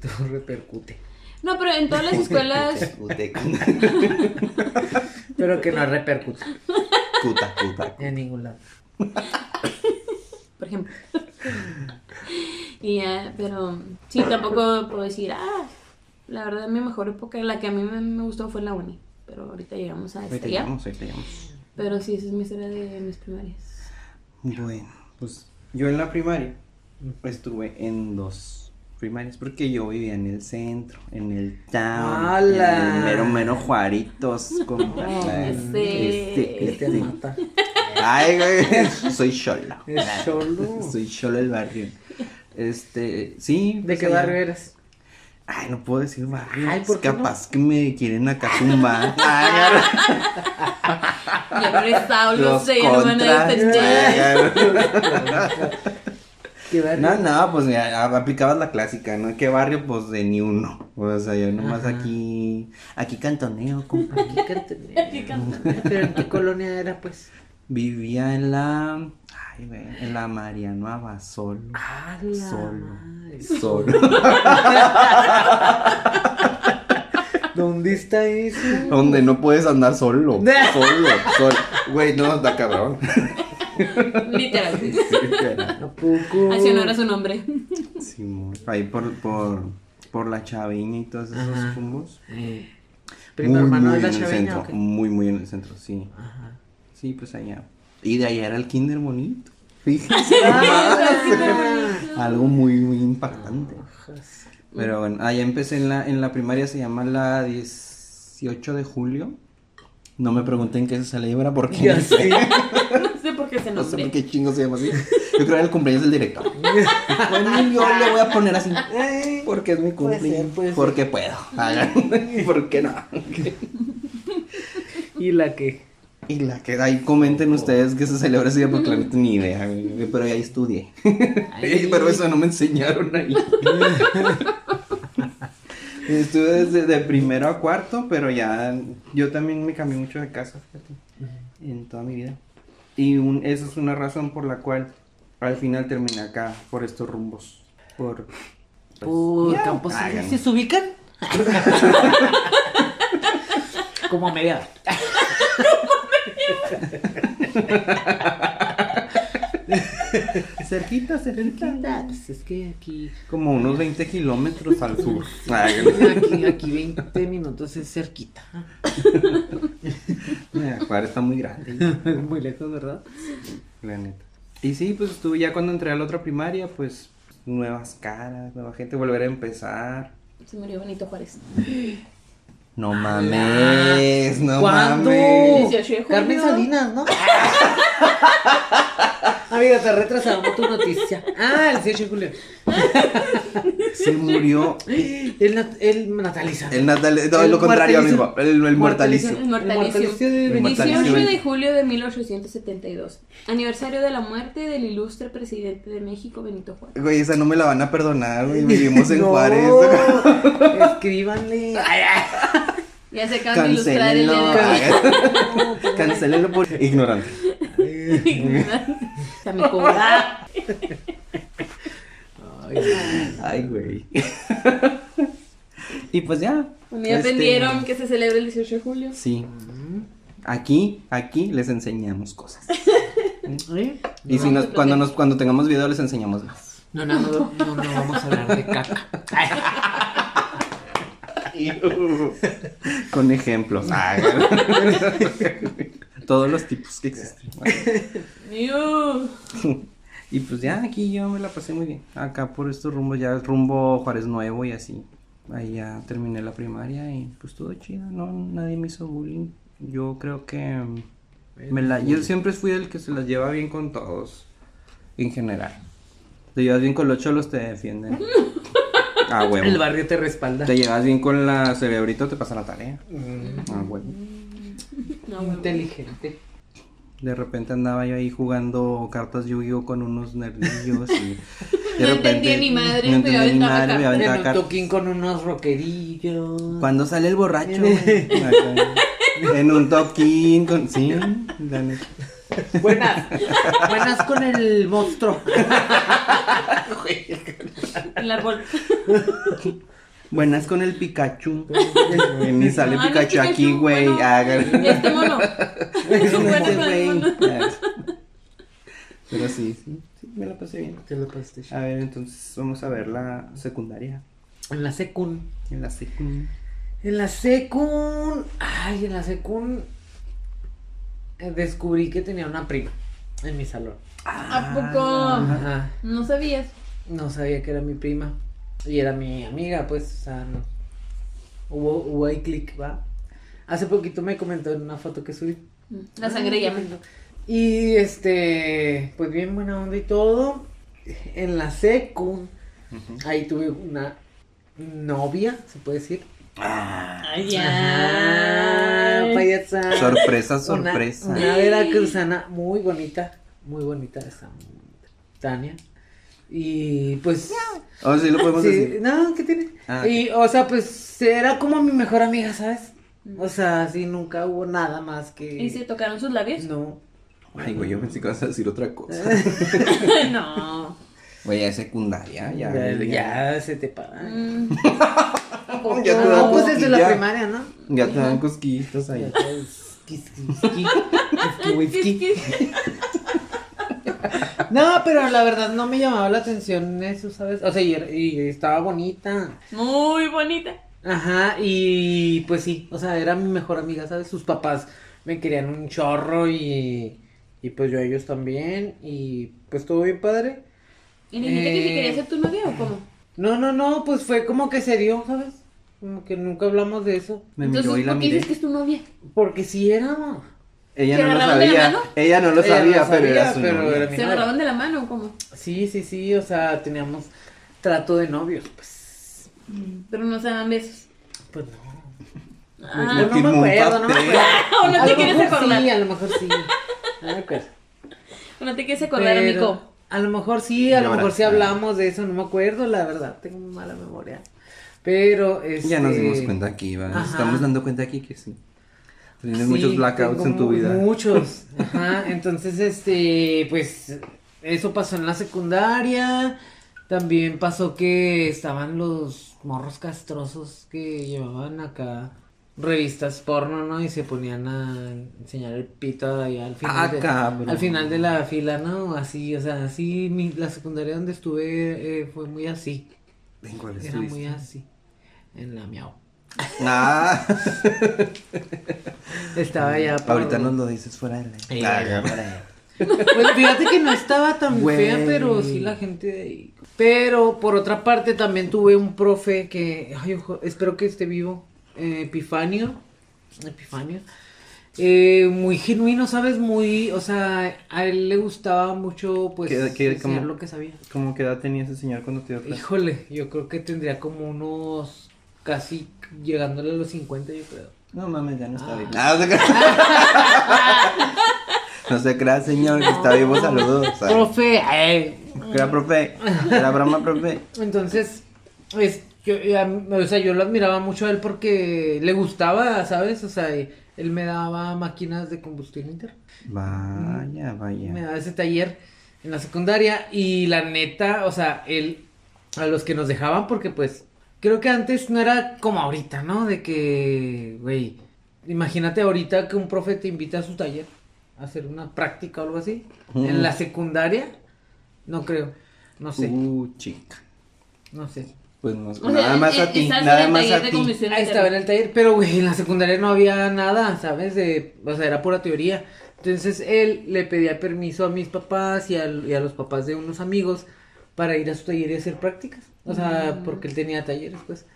S4: Todo repercute.
S3: No, pero en todas las escuelas
S4: Pero que no repercute
S2: cuta, cuta.
S4: en ningún lado.
S3: por ejemplo. y ya, pero sí, tampoco puedo decir, ah, la verdad mi mejor época, la que a mí me, me gustó fue la uni, pero ahorita llegamos a esta
S2: Ahorita
S3: ya.
S2: llegamos, ahorita llegamos.
S3: Pero sí, esa es mi historia de mis primarias.
S2: Bueno, pues yo en la primaria estuve en dos primarias porque yo vivía en el centro, en el town,
S4: ¡Hala!
S2: en el mero mero Juaritos, compa. <laughs>
S3: Este-
S4: Este mata.
S2: Ay, güey, <laughs> soy cholo.
S4: Es solo.
S2: Soy cholo del barrio. Este, sí.
S4: ¿De
S2: pues,
S4: qué barrio eres?
S2: Ay, no puedo decir barrio.
S4: Ay, ¿por qué no?
S2: capaz que me quieren acá tumbar. <laughs> Ay,
S3: Ya no eres Saulo,
S2: los
S3: sé, ya no van a defender. <laughs>
S4: ¿Qué barrio?
S2: No, no, pues aplicabas la clásica, ¿no? ¿Qué barrio? Pues de ni uno. O sea, yo nomás
S4: Ajá.
S2: aquí, aquí cantoneo, compa.
S4: Aquí cantonea. <laughs> Pero en qué colonia era, pues.
S2: Vivía en la, ay, güey, en la.
S4: Ah, la
S2: Solo.
S4: madre.
S2: Solo. <laughs>
S4: ¿Dónde está eso?
S2: Donde no puedes andar solo. <laughs> Solo, solo. Güey, no, está cabrón.
S3: Literal.
S4: ¿A poco?
S3: Así no era su nombre.
S2: Simón. Ahí por, por, por la chaviña y todos esos
S4: Ajá.
S2: rumbos.
S4: Eh, Primo hermano de la
S2: en el
S4: chaveña.
S2: centro,
S4: ¿o qué?
S2: muy, muy en el centro, sí.
S4: Ajá.
S2: Sí, pues allá. Y de allá era el kinder bonito. Fíjense.
S4: Ah,
S2: Algo muy, muy impactante. Pero bueno, allá empecé en la, en la primaria, se llama la 18 de julio. No me pregunten qué se celebra porque
S4: Ya
S2: no sé.
S3: No sé por qué se
S2: no sé por
S3: nombre.
S2: qué chingo se llama así. Yo creo que era el cumpleaños del director. <laughs> Bueno, yo le voy a poner así. Porque es mi
S4: Puede ser,
S2: cumpleaños.
S4: puede ser.
S2: Porque puedo. Hagan. <laughs> ¿Por qué no?
S4: ¿Y la que?
S2: Y la que ahí comenten ustedes que se celebra ese día porque la neta ni idea, güey, pero ahí estudié. <laughs> pero eso no me enseñaron ahí. <laughs> Estuve desde de primero a cuarto, pero ya yo también me cambié mucho de casa, fíjate, en toda mi vida. Y un, esa es una razón por la cual al final terminé acá, por estos rumbos. Por... pues,
S4: Por Campos ¿Se ubican? <laughs> Como a media. <laughs>
S2: Cerquita, cerquita.
S4: Pues es que aquí,
S2: Como unos 20 kilómetros al sur. <laughs>
S4: Aquí, aquí 20 minutos es cerquita. <laughs>
S2: Mira, Juárez está muy grande.
S4: Muy lejos, ¿verdad?
S2: La neta. Y sí, pues estuve ya cuando entré a la otra primaria, pues nuevas caras, nueva gente, volver a empezar.
S3: Se murió Benito Juárez.
S2: No mames, no
S4: ¿Cuándo?
S2: mames.
S3: 18 de julio.
S4: Carmen Salinas, ¿no? <laughs> Amiga, te retrasamos tu noticia. Ah, el 18 de julio.
S2: Se murió
S4: El, nat el natalizante.
S2: el natal, no,
S4: El
S2: lo contrario mismo, el, el mortalicio.
S3: El mortalicio.
S4: mortalicio de
S2: El
S3: 18
S2: mortalicio.
S3: de julio de 1872. Aniversario de la muerte del ilustre presidente de México, Benito Juárez.
S2: Güey, esa no me la van a perdonar, güey, <laughs> vivimos en
S4: No,
S2: Juárez.
S4: Escríbanle.
S3: Ya se acaba de ilustrar el dedo.
S2: Cancelenlo por ignorante. <laughs>
S3: Se me cobra.
S2: Ay, güey. y pues ya.
S3: Ya
S2: este,
S3: aprendieron que se celebra el 18 de julio.
S2: Sí. Aquí, aquí les enseñamos cosas.
S4: ¿Eh?
S2: Y si nos, cuando nos, cuando tengamos video les enseñamos más.
S4: No, no, no, no, no vamos a hablar de caca.
S2: Con ejemplos. Ay. <laughs> Todos los tipos que existen. <laughs>
S3: Iu. <laughs>
S2: Y pues ya aquí yo me la pasé muy bien. Acá por estos rumbos, ya rumbo Juárez Nuevo y así. Ahí ya terminé la primaria y pues todo chido. No, nadie me hizo bullying. Yo creo que mm, me la, yo siempre fui el que se las lleva bien con todos. En general. Te llevas bien con los cholos, te defienden. <laughs> Ah, huevo.
S4: El barrio te respalda.
S2: Te llevas bien con la cerebrito, te pasa la tarea. Ah, huevo.
S3: No.
S4: Inteligente.
S2: De repente andaba yo ahí jugando cartas Yu-Gi-Oh con unos nerdillos y <laughs> de
S3: No
S2: repente
S3: entendía ni madre,
S2: no
S3: pero
S2: entendía ni
S3: aventaba
S2: madre, me
S3: cartas.
S2: aventaba
S4: En un
S2: cartas.
S4: toquín con unos rockerillos.
S2: Cuando sale el borracho, en un toquín con sí, la neta.
S4: Buenas. Buenas con el monstruo.
S3: El árbol. <laughs>
S2: Buenas con el Pikachu. <laughs> Ni sale
S3: No, no,
S2: Pikachu aquí,
S3: Pikachu,
S2: güey.
S3: bueno. Este mono. <laughs>
S2: Es güey. <laughs> Pero sí, sí, sí, me la pasé bien.
S4: Te lo pasaste.
S2: A ver, entonces vamos a ver la secundaria.
S4: En la secun.
S2: En la secundaria.
S4: En la secun. Ay, en la secun. eh, Descubrí que tenía una prima en mi salón.
S3: ¿A poco?
S4: Ajá.
S3: No sabías.
S4: No sabía que era mi prima. Y era mi amiga, pues, o sea, no. Hubo, hubo ahí clic, ¿va? Hace poquito me comentó en una foto que subí.
S3: La sangre llama.
S4: Y este, pues bien buena onda y todo. En la secu, ahí tuve una novia, se puede decir.
S3: Ay,
S4: Ah,
S3: ya.
S4: payasa.
S2: Sorpresa,
S4: Una-
S2: sorpresa.
S4: Una, veracruzana muy bonita, muy bonita esa Tania. Y pues.
S2: O sí lo podemos
S4: sí,
S2: decir.
S4: no, ¿qué tiene?
S2: Ah,
S4: y, o sea, pues era como mi mejor amiga, ¿sabes? O sea, sí, nunca hubo nada más que.
S3: ¿Y se tocaron sus labios?
S4: No.
S2: Ay, güey, yo pensé que ibas a decir otra cosa. <laughs>
S3: no.
S2: Güey, ya es secundaria, ya.
S4: Ya, ya se te para.
S3: Mm, <laughs>
S2: Ya te
S4: no, pues desde la primaria, ¿no?
S2: Ya te dan cosquillitos ahí.
S4: Quis- quis- quis-. <laughs> No, pero la verdad no me llamaba la atención eso, ¿sabes? O sea, y, estaba bonita.
S3: Muy bonita.
S4: Ajá, y pues sí, o sea, era mi mejor amiga, ¿sabes? Sus papás me querían un chorro y, y pues yo a ellos también y pues todo bien padre.
S3: ¿Y dijiste que si
S4: Eh.
S3: quería ser tu novia o cómo?
S4: No, no, no, pues fue como que se dio, ¿sabes? Como que nunca hablamos de eso.
S2: Me
S3: Entonces,
S2: miró y la
S3: ¿por qué
S2: miré.
S3: dices que es tu novia?
S4: Porque sí era.
S2: Ella
S3: ¿Se
S2: no lo
S3: agarraban de la
S2: sabía.
S3: mano?
S2: Ella no lo
S4: Ella
S2: sabía, pero era su
S4: pero
S2: novia.
S4: era mi
S3: ¿Se agarraban de la mano o cómo?
S4: Sí, sí, sí, o sea, teníamos trato de novios, pues.
S3: Pero no se daban besos.
S4: Pues no.
S3: Ah,
S4: no me acuerdo, no me acuerdo.
S3: O <laughs> no te
S4: A lo
S3: quieres
S4: mejor
S3: acordar.
S4: Sí, a lo mejor sí. No me acuerdo.
S3: no te quieres acordar,
S4: Pero
S3: amigo.
S4: A lo mejor sí, a lo mejor sí hablamos de eso, no me acuerdo, la verdad, tengo mala memoria. Pero, este...
S2: Ya nos dimos cuenta aquí, ¿va? Nos
S4: Ajá.
S2: estamos dando cuenta aquí que sí. Tienes
S4: Sí,
S2: muchos blackouts en tu vida.
S4: Muchos. <laughs> Ajá, entonces, este, pues, eso pasó en la secundaria. También pasó que estaban los morros castrosos que llevaban acá revistas porno, ¿no? Y se ponían a enseñar el pito ahí al final,
S2: Ah,
S4: de,
S2: cabrón.
S4: al final de la fila, ¿no? Así, o sea, así, mi- la secundaria donde estuve eh, fue muy así.
S2: ¿En cuál
S4: Era muy así. En la miau. <laughs>
S2: Ah,
S4: Estaba allá por-
S2: ahorita nos lo dices fuera de la...
S4: Eh,
S2: Ah,
S4: Pues fíjate que no estaba tan
S2: Güey.
S4: fea, pero sí la gente de ahí. Pero por otra parte también tuve un profe que, ay, ojo, espero que esté vivo, eh, Epifanio, Epifanio, eh, muy genuino, ¿sabes? Muy, o sea, a él le gustaba mucho, pues,
S2: ¿Qué- qué-
S4: enseñar
S2: cómo?
S4: lo que sabía.
S2: ¿Cómo qué edad tenía ese señor cuando te dio clase?
S4: Híjole, yo creo que tendría como unos, casi llegándole a los 50, yo creo.
S2: No mames, ya no está
S4: Ah.
S2: vivo. Ah, no se crea. <laughs> No se crea, señor, que está vivo, saludos. ¿sabes?
S4: Profe, eh,
S2: Era profe. Era broma, profe.
S4: Entonces, es, yo, ya, o sea, yo lo admiraba mucho a él porque le gustaba, ¿sabes? O sea, él me daba máquinas de combustión interna.
S2: Vaya,
S4: Me
S2: vaya.
S4: daba ese taller en la secundaria y la neta, o sea, él, a los que nos dejaban, porque pues, creo que antes no era como ahorita, ¿no? De que, güey, imagínate ahorita que un profe te invita a su taller a hacer una práctica o algo así.
S2: Mm.
S4: En la secundaria, no creo, no sé,
S2: Uh, chica.
S4: no sé.
S2: Pues no,
S3: O sea,
S2: nada más
S3: eh,
S2: a ti, nada
S3: el
S2: más a ti.
S4: Ahí estaba en el taller, pero güey, en la secundaria no había nada, ¿sabes? De, o sea, era pura teoría. Entonces él le pedía permiso a mis papás y a, y a los papás de unos amigos para ir a su taller y hacer prácticas. O sea, porque él tenía talleres, pues.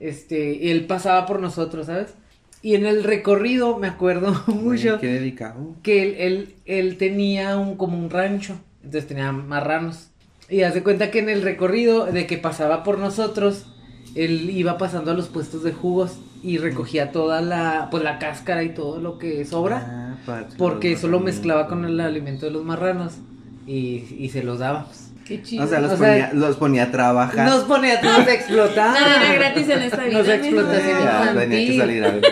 S4: Este, y él pasaba por nosotros, ¿sabes? Y en el recorrido me acuerdo <laughs> mucho
S2: Qué dedicado.
S4: que él, él, él tenía un, como un rancho, entonces tenía marranos. Y hace cuenta que en el recorrido de que pasaba por nosotros, él iba pasando a los puestos de jugos y recogía toda la, pues la cáscara y todo lo que sobra,
S2: Ah,
S4: porque eso lo mezclaba con el alimento de los marranos y, y se los dábamos.
S3: Qué chido.
S2: O sea, los,
S4: O sea,
S2: ponía, los ponía a trabajar.
S4: Nos ponía a todos a explotar.
S3: Nada era gratis en esta vida.
S4: Nos explotación
S2: Ya, tenía que salir algo.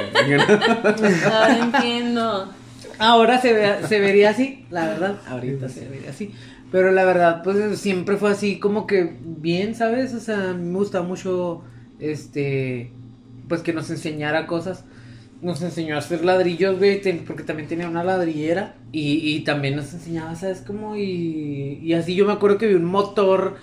S3: Ahora entiendo.
S4: Ahora se, ve- se vería así, la verdad. Ahorita se vería así. Pero la verdad, pues siempre fue así como que bien, ¿sabes? O sea, me gusta mucho, este, pues que nos enseñara cosas. Nos enseñó a hacer ladrillos, güey, porque también tenía una ladrillera. Y, y también nos enseñaba, ¿sabes? Como y, y así yo me acuerdo que vi un motor,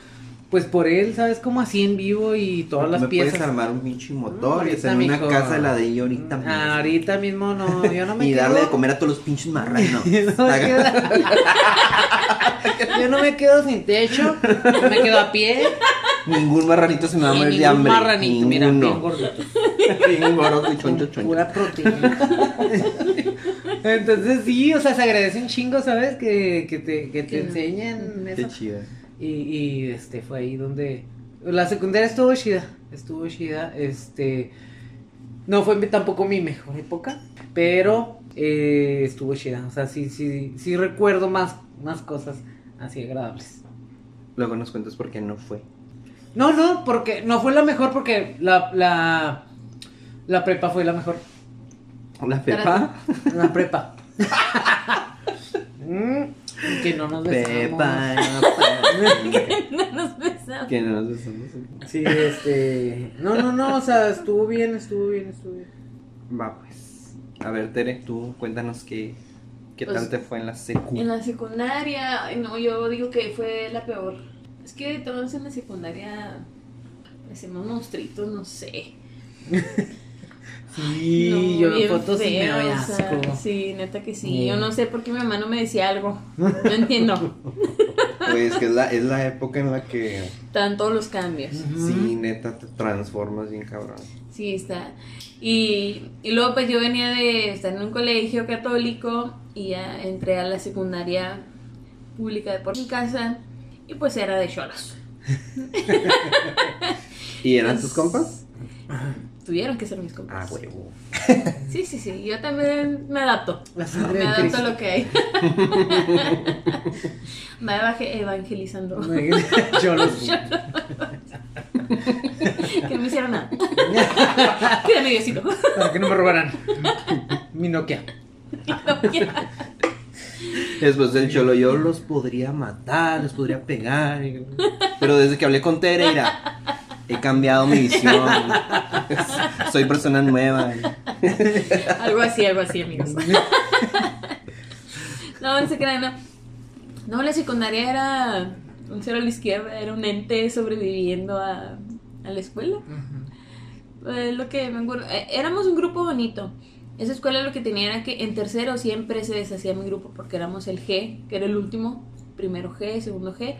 S4: pues por él, ¿sabes? Como así en vivo y todas las
S2: me
S4: piezas.
S2: puedes armar un pinche motor y
S4: ahorita,
S2: hacer una casa de ladrillo ahorita mismo.
S4: Ah, ahorita mismo no, yo no <laughs> me
S2: y
S4: quedo...
S2: darle de comer a todos los pinches marranos.
S4: Yo <laughs> no me quedo- <laughs> Yo no me quedo sin techo, me quedo a pie.
S2: Ningún marranito se me va a
S4: y
S2: morir de
S4: ningún
S2: hambre.
S4: marranito, mira, bien gordito.
S2: Bien gordo y choncho, choncho.
S4: Pura proteína. Entonces sí, o sea, se agradece un chingo, ¿sabes? Que, que te, que te enseñen
S2: Qué
S4: eso.
S2: chido.
S4: Y, y este fue ahí donde. La secundaria estuvo chida. Estuvo chida. Este. No fue tampoco mi mejor época. Pero eh, estuvo chida. O sea, sí, sí, sí recuerdo más, más cosas así agradables.
S2: Luego nos cuentas por qué no fue.
S4: No, no, porque no fue la mejor porque la, la, la prepa fue la mejor.
S2: La Pepa.
S4: La prepa. <laughs> Mm, que no nos besamos. <laughs>
S2: Pepa.
S3: No nos besamos.
S2: que no nos besamos.
S4: Sí, este. No, no, no, o sea, estuvo bien, estuvo bien, estuvo bien.
S2: Va pues. A ver, Tere, tú cuéntanos qué, qué
S3: Pues,
S2: tal te fue en la secu.
S3: En la secundaria, ay, no, yo digo que fue la peor. Es que todos en la secundaria hacemos monstruitos, no sé. <laughs>
S4: Sí,
S3: No,
S4: yo
S3: bien
S4: fotos y me
S3: feo,
S4: doy
S3: o sea,
S4: asco.
S3: sí, neta que sí. Yo no sé por qué mi mamá no me decía algo. <laughs> No entiendo.
S2: Pues que es la, es la época en la que
S3: Están todos los cambios.
S2: sí, neta, te transformas bien cabrón.
S3: Sí, está. Y, y luego pues yo venía de estar en un colegio católico y ya entré a la secundaria pública de por mi casa y pues era de cholos. <laughs>
S2: ¿Y eran
S3: Pues,
S2: tus compas? <laughs>
S3: Tuvieron que ser mis compas.
S2: Ah, huevo. <laughs>
S3: Sí, sí, sí. Yo también me adapto.
S4: La sangre
S3: Me
S4: de
S3: adapto a lo que hay. <laughs> me evangel- evangelizando.
S4: Cholos. <laughs>
S3: que no me hicieron nada. Quédame Diosito.
S4: Para que no me robaran. Mi Nokia.
S3: No quiero.
S2: Después del cholo yo los podría matar, les podría pegar. Pero desde que hablé con Tere, mira, he cambiado mi visión. <laughs> Soy persona nueva.
S3: Algo así, algo así, amigos. <laughs> no, no se crean, no. No, la secundaria era un cero a la izquierda, era un ente sobreviviendo a, a la escuela. Eh, lo que me acuerdo, eh, éramos un grupo bonito. Esa escuela lo que tenía era que en tercero siempre se deshacía mi grupo porque éramos el G, que era el último, primero G, segundo G.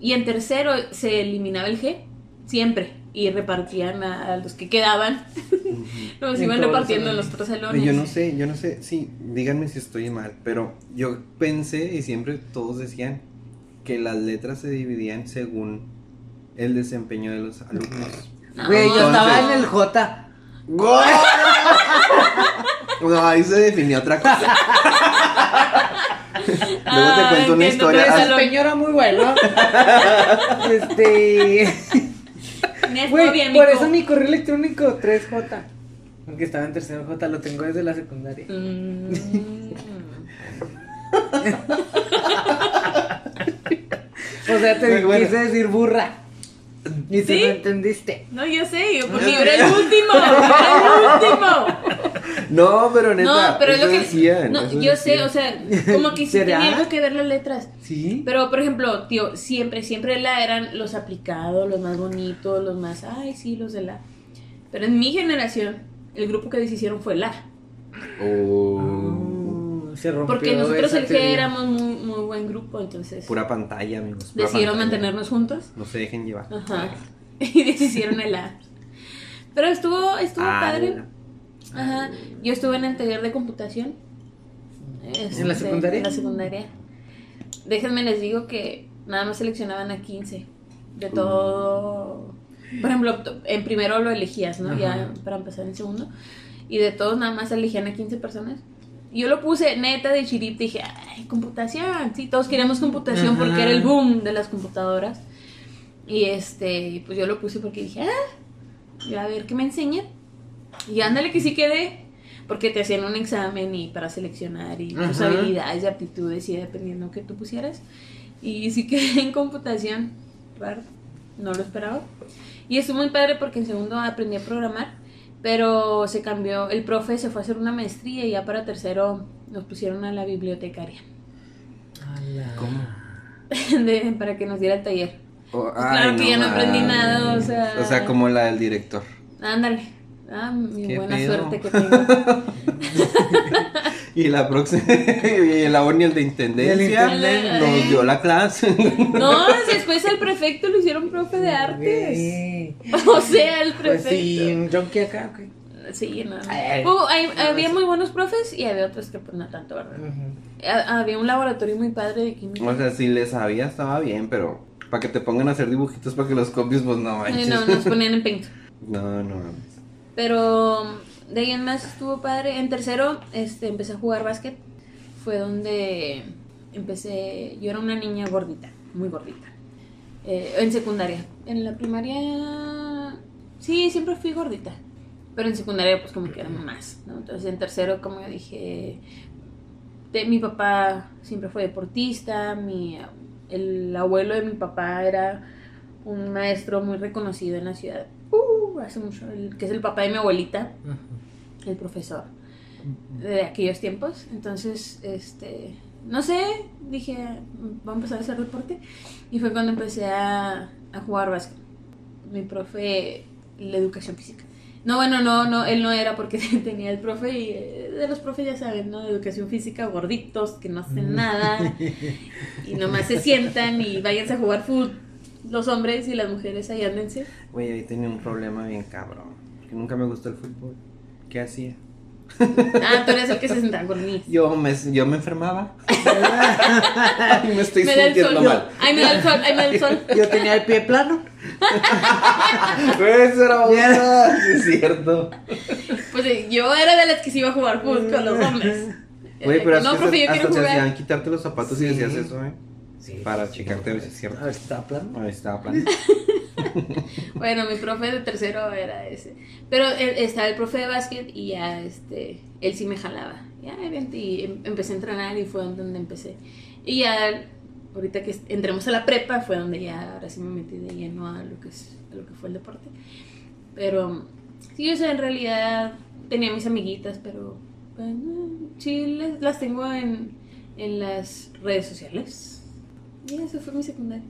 S3: Y en tercero se eliminaba el G, siempre. Y repartían a, a los que quedaban. <laughs> Los
S4: En
S3: iban repartiendo en los otros salones.
S2: Yo no sé, yo no sé, sí, díganme si estoy mal, pero yo pensé y siempre todos decían que las letras se dividían según el desempeño de los alumnos.
S3: No,
S4: Güey, yo estaba en el J. <laughs>
S2: No, ahí se definió otra cosa. <laughs> Luego te
S3: Ah,
S2: cuento una
S3: entiendo,
S2: historia.
S3: pero
S2: Ah,
S4: Desempeño era muy bueno. este. Güey, por eso mi correo electrónico 3J. Aunque estaba en tercero J, lo tengo desde la secundaria.
S3: Mm. <laughs>
S4: O sea, te
S2: bueno.
S4: quise decir burra. Y tú
S3: ¿Sí?
S4: no entendiste.
S3: No, yo sé, yo porque yo era el último, era el último.
S2: No, pero neta,
S3: No, pero es lo que
S2: decían,
S3: no,
S2: eso
S3: yo sé,
S2: decían.
S3: o sea, como que sí <laughs>
S4: ¿Será?
S3: tenía algo que ver las letras.
S4: Sí.
S3: Pero, por ejemplo, tío, siempre, siempre la eran los aplicados, los más bonitos, los más, ay, sí, los de la. Pero en mi generación, el grupo que deshicieron fue la.
S2: Oh,
S4: se rompió
S3: Porque nosotros el
S4: teoría.
S3: éramos muy, muy buen grupo, entonces
S2: pura pantalla, amigos. pura
S3: decidieron
S2: pantalla.
S3: mantenernos juntos.
S2: No se dejen llevar.
S3: Ajá. <laughs> Y deshicieron el A. Pero estuvo, estuvo
S2: Ah,
S3: padre.
S2: la-
S3: Ajá. Yo estuve en el taller de computación.
S4: ¿En la
S3: Este,
S4: secundaria?
S3: En la secundaria. Déjenme les digo que nada más seleccionaban a 15. De todo. Por ejemplo, en primero lo elegías, ¿no? Ya
S4: Ajá.
S3: para empezar en segundo. Y de todos nada más elegían a 15 personas. Y yo lo puse neta de chirip, dije, ay, computación. Sí, todos queríamos computación porque era el boom de las computadoras. Y este, pues yo lo puse porque dije, ah, a ver qué me enseñan. Y ándale que sí quedé, porque te hacían un examen y para seleccionar y tus
S4: Ajá.
S3: habilidades y aptitudes y dependiendo que tú pusieras. Y sí quedé <laughs> en computación, raro, no lo esperaba. Y estuvo muy padre porque en segundo aprendí a programar, pero se cambió, el profe se fue a hacer una maestría y ya para tercero nos pusieron a la bibliotecaria
S4: Ala.
S2: ¿Cómo? <laughs>
S3: de- para que nos diera el taller.
S2: Oh,
S3: claro
S2: ay,
S3: que ya no aprendí
S2: mames.
S3: nada, o sea-
S2: O sea, como la del director.
S3: Ándale. Ah, mi
S2: ¿Qué
S3: buena
S2: pedo?
S3: suerte que tengo. <laughs>
S2: Y la próxima, <laughs> y el Aboni, el de intendencia,
S4: El
S2: nos dio la clase.
S3: No, después el prefecto lo hicieron profe de artes. <laughs> O sea, el
S4: Pues
S3: prefecto.
S4: sí, un junkie acá, ok.
S3: Sí, no.
S4: Ay,
S3: Hubo- hay-
S4: no,
S3: había
S4: sí.
S3: muy buenos profes y había otros que pues no tanto, ¿verdad? Ha- Había un laboratorio muy padre de química.
S2: O sea, si le sabía estaba bien, pero para que te pongan a hacer dibujitos para que los copies, pues no manches.
S3: no, nos ponían en paint.
S2: No, no mames.
S3: Pero de ahí en más estuvo padre. En tercero este, empecé a jugar básquet. Fue donde empecé. Yo era una niña gordita, muy gordita. Eh, en secundaria. En la primaria. Sí, siempre fui gordita. Pero en secundaria, pues como que era más. ¿no? Entonces en tercero, como yo dije. mi papá siempre fue deportista. Mi, el abuelo de mi papá era un maestro muy reconocido en la ciudad. Uh, hace mucho. el- que es el papá de mi abuelita el profesor de aquellos tiempos. Entonces, este, no sé, dije, vamos a empezar a hacer deporte. Y fue cuando empecé a, a jugar básquet. Mi profe, la educación física. No, bueno, no, no, él no era porque <laughs> tenía el profe y eh, de los profes ya saben, ¿no? De educación física, gorditos, que no hacen nada <laughs> y nomás se sientan y váyanse a jugar fútbol. Los hombres y las mujeres ahí ándense.
S2: Güey, ahí tenía un problema bien cabrón. Que nunca me gustó el fútbol. ¿Qué hacía?
S3: Ah, tú eres el que se sentaba conmigo.
S2: Yo me, yo me enfermaba. <laughs> y me estoy
S3: Me
S2: sintiendo mal.
S3: Ay, me da el sol, ay, me da el <laughs> sol.
S4: Yo tenía el pie plano. <laughs>
S2: Eso era otra. Sí, es cierto.
S3: Pues eh, yo era de las que se iba a jugar fútbol con los hombres.
S2: Güey, pero
S3: que, no,
S2: hasta,
S3: profe, yo
S2: hasta
S3: quiero
S2: te hacían
S3: jugar.
S2: quitarte los zapatos y
S4: Sí.
S2: decías eso, ¿eh?
S4: Sí.
S2: Para checarte a ver si es cierto.
S4: A ver si estaba plano.
S2: Ahí estaba plan. <laughs>
S3: Bueno, mi profe de tercero era ese. Pero él- estaba el profe de básquet y ya, este, él sí me jalaba. Ya, y em- empecé a entrenar y fue donde empecé. Y ya, ahorita que entremos a la prepa, fue donde ya, ahora sí me metí de lleno a lo que, es, a lo que fue el deporte. Pero, sí, o sea, en realidad tenía mis amiguitas, pero bueno, sí les- las tengo en, en las redes sociales. Y eso fue mi secundaria.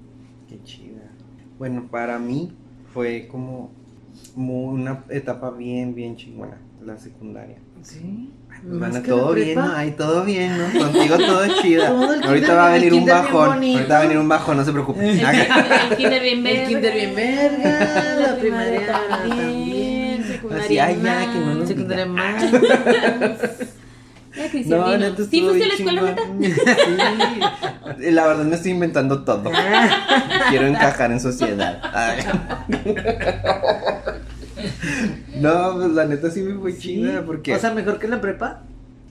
S2: Qué chida. Bueno, para mí fue como una etapa bien, bien chingona, la secundaria.
S4: Sí.
S2: Bueno, todo bien, ¿no? Ay, todo bien, ¿no? Contigo todo <laughs> chida.
S4: Todo el
S2: Ahorita va a
S4: el
S2: venir un bajón. Ahorita va a venir un bajón, no se preocupe.
S3: El, kinder- el kinder bien verga.
S4: El kinder bien verga, la primaria
S3: también,
S4: también.
S3: secundaria
S2: Así, ay, ya, que no nos
S4: Secundaria más. <laughs>
S2: No, neta,
S3: ¿Sí fuiste a la escuela, neta?
S2: Sí. La verdad me estoy inventando todo. <laughs> Quiero encajar en sociedad. Ay. No, pues la neta sí me fue chida porque
S4: O sea, mejor que la prepa.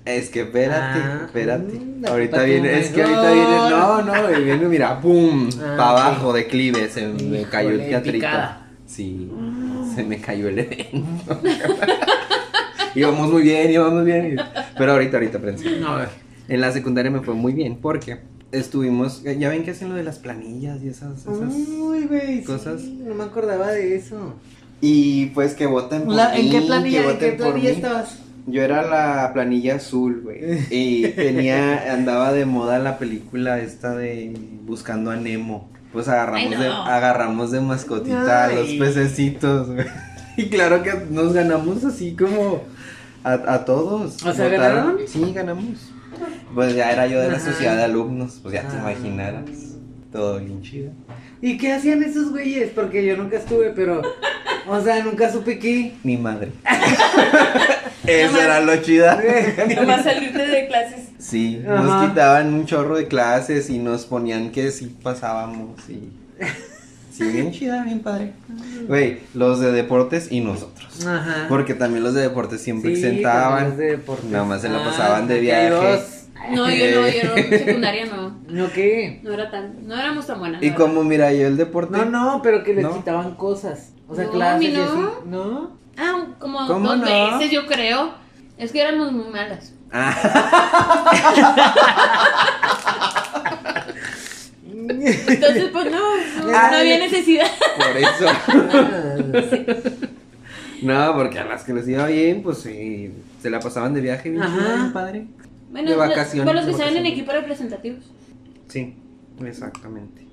S2: es que espérate,
S4: Ah,
S2: espérate.
S4: mm, la
S2: ahorita viene, es que ahorita viene, no, no, y viene, mira, pum,
S4: Ah,
S2: para abajo, declive, se me
S4: Híjole,
S2: cayó el teatrito.
S4: picada.
S2: Sí, se me cayó el evento. <laughs> íbamos muy bien, íbamos muy bien. Pero ahorita, ahorita, prensa.
S4: No, a ver.
S2: En la secundaria me fue muy bien porque estuvimos, ya ven que hacen lo de las planillas y esas, esas.
S4: Uy, güey.
S2: cosas.
S4: Sí, no me acordaba de eso.
S2: Y pues que voten por
S4: La- ¿En
S2: mí,
S4: qué
S2: que
S4: planilla, en qué
S2: por
S4: planilla
S2: mí.
S4: estabas?
S2: Yo era la planilla azul, güey. Y tenía, andaba de moda la película esta de Buscando a Nemo. Pues agarramos, de, agarramos de mascotita a los pececitos, güey. <laughs> Y claro que nos ganamos así como a, a todos.
S4: O sea,
S2: Votaron-
S4: ¿ganaron?
S2: Sí, ganamos. Pues ya era yo de la
S4: Ajá.
S2: sociedad de alumnos, pues ya te
S4: Ah.
S2: imaginarás. Todo bien chido.
S4: ¿Y qué hacían esos güeyes? Porque yo nunca estuve, pero. O sea, nunca supe qué.
S2: Mi madre. <laughs> Eso era lo chida. <laughs>
S3: Nomás salirte de clases.
S2: Sí,
S4: Ajá.
S2: nos quitaban un chorro de clases y nos ponían que sí pasábamos y... Sí, bien chida, bien padre. Güey, los de deportes y nosotros.
S4: Ajá.
S2: Porque también los de deportes siempre
S4: Sí,
S2: exentaban.
S4: los de deportes.
S2: Nada más se la
S4: Ah,
S2: pasaban de viaje.
S3: No, yo no, yo no, en <laughs> secundaria no.
S4: ¿No qué?
S3: No era tan, no éramos tan buenas.
S2: Y como mira, yo el deporte...
S4: No, no, pero que
S2: ¿No?
S4: quitaban cosas. O sea,
S3: No,
S4: clases
S3: mí
S4: y
S3: no.
S4: así. ¿No?
S3: Ah, como
S2: ¿Cómo
S3: dos
S2: no?
S3: veces yo creo. Es que éramos muy malas.
S2: Ah,
S3: Entonces, pues no, no, no
S2: Ay.
S3: había necesidad.
S2: por eso. No, porque a las que les iba bien, pues sí, se la pasaban de viaje bien bien padre.
S3: Bueno,
S2: De vacaciones,
S3: con los que salen en equipos representativos.
S2: Sí, exactamente.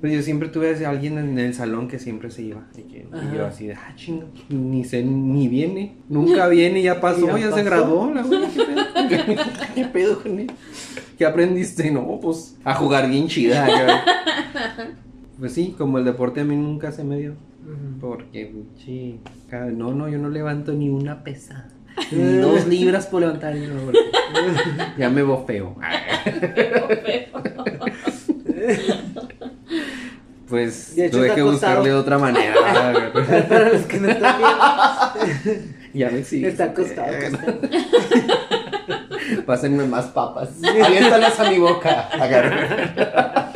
S2: Pues yo siempre tuve a alguien en el salón que siempre se iba. Y, que- y yo así de, ah, chinga, ni sé, ni viene. Nunca viene, ya pasó, <laughs>
S4: Ya
S2: ya, se graduó. La güey, ¿qué pedo? <laughs> ¿Qué pedo con él? ¿Qué aprendiste? No, pues a jugar bien chida. <laughs> Pues sí, como el deporte a mí nunca se me dio. Porque, sí, no, no, yo no levanto ni una pesa. Ni <laughs> dos libras por levantar. no, <laughs> ya me bofeo. <laughs> Pues
S4: De hecho,
S2: tuve que
S4: acostado.
S2: buscarle de otra manera.
S4: Para los que no están viendo,
S2: ya me sigue.
S4: está acostado. acostado.
S2: Pásenme más papas. Aviéntalas a mi boca. Agarra.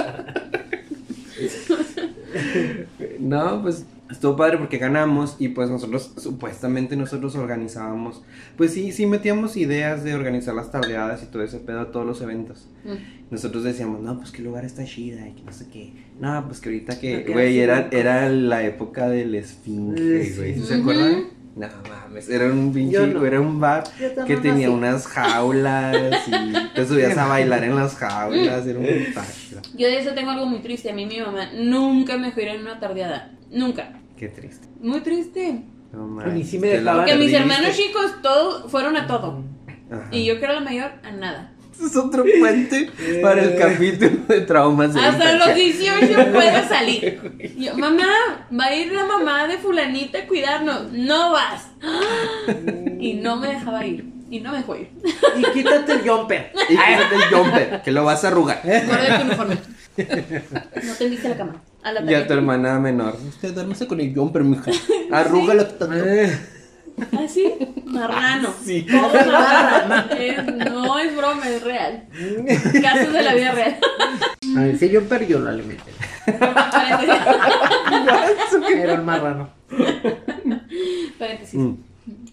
S2: No, pues estuvo padre porque ganamos y pues nosotros, supuestamente nosotros organizábamos, pues sí, sí metíamos ideas de organizar las tardeadas y todo ese pedo, todos los eventos.
S3: Mm.
S2: Nosotros decíamos, no, pues el lugar está chida y que no sé qué. No, pues que ahorita que, güey, era,
S4: loco.
S2: era la época del esfinge, güey. ¿sí ¿Se acuerdan? No mames, era un pinche,
S4: no.
S2: era un bar que tenía
S4: nací.
S2: unas jaulas y te subías a bailar en las jaulas, era un putazo.
S3: Yo de eso tengo algo muy triste. A mí mi mamá nunca me dejó ir en una tardeada. Nunca.
S2: Qué triste.
S3: Muy triste.
S2: No
S4: A mí sí me dejaban.
S3: Porque mis hermanos chicos todos fueron a todo.
S2: Ajá.
S3: Y yo que era la mayor, a nada.
S2: Es otro puente para el capítulo de traumas. de
S3: Hasta los 18 puedo salir. <laughs> Y yo, mamá, va a ir la mamá de fulanita a cuidarnos. No vas. <gasps> Y no me dejaba ir. Y no me dejó ir.
S4: Y quítate el jumper.
S2: Y quítate el jumper, que lo vas a arrugar.
S3: Guarda tu uniforme. No te viste a la cama. A la
S2: Y a tu hermana menor. Usted duérmese con el jumper, mija. <laughs> Arrúgalo tanto.
S3: ¿Ah, sí? Marrano.
S2: Sí.
S3: Todo marrano. Es- <laughs> no es broma, es real. <laughs> Casos de la vida real.
S4: A ver, si jumper yo lo alimenté. Era el marrano.
S3: Paréntesis.
S2: Mm.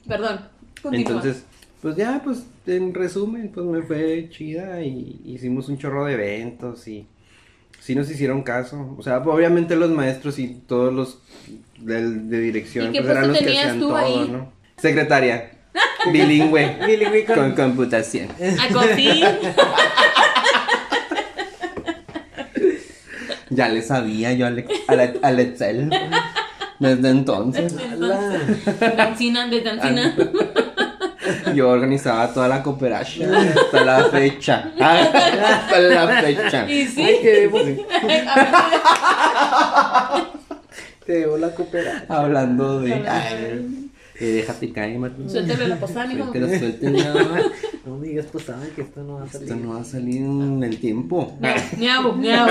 S3: Perdón. Continúa.
S2: Entonces, pues ya, pues en resumen, pues me fue chida y hicimos un chorro de eventos y sí nos hicieron caso. O sea, obviamente los maestros y todos los del- de, dirección
S3: ¿Y qué
S2: pues eran los que hacían
S3: tú
S2: todo,
S3: ahí?
S2: ¿no? Secretaria, <laughs> bilingüe,
S4: Bilingüe con-
S2: con computación.
S3: A cocina. <laughs>
S2: Ya le sabía yo al, al, al Excel desde entonces.
S4: La-
S3: Dancina, de dancina.
S2: Yo organizaba toda la cooperación hasta la fecha. <laughs> Hasta la fecha.
S3: Y sí.
S4: Ay, <laughs>
S3: ver,
S4: te debo la cooperación.
S2: Hablando de. Ay, <laughs> eh, déjate caer, Martín.
S3: Suéltale la posada, mijo.
S2: Suéltela, suéltela.
S4: No me digas posada que esto no va a salir.
S2: Esto no va a salir en el tiempo.
S3: Miau, miau.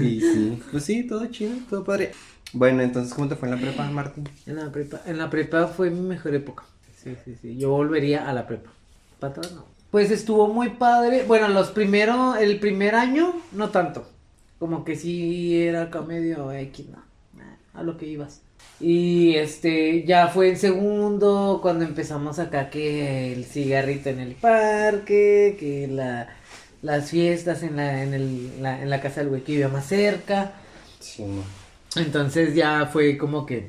S2: Y sí, pues sí, todo chido, todo padre. Bueno, entonces, ¿cómo te fue en la prepa, Martín?
S4: En la prepa, en la prepa fue mi mejor época. Sí, sí, sí. Yo volvería a la prepa. Para atrás no. Pues estuvo muy padre. Bueno, los primeros, el primer año, no tanto. Como que sí era acá medio X, no. A lo que ibas. Y este, ya fue en segundo, cuando empezamos acá que el cigarrito en el parque, que la, las fiestas en la, en el, la, en la casa del güey que vivía más cerca.
S2: Sí, no.
S4: Entonces ya fue como que,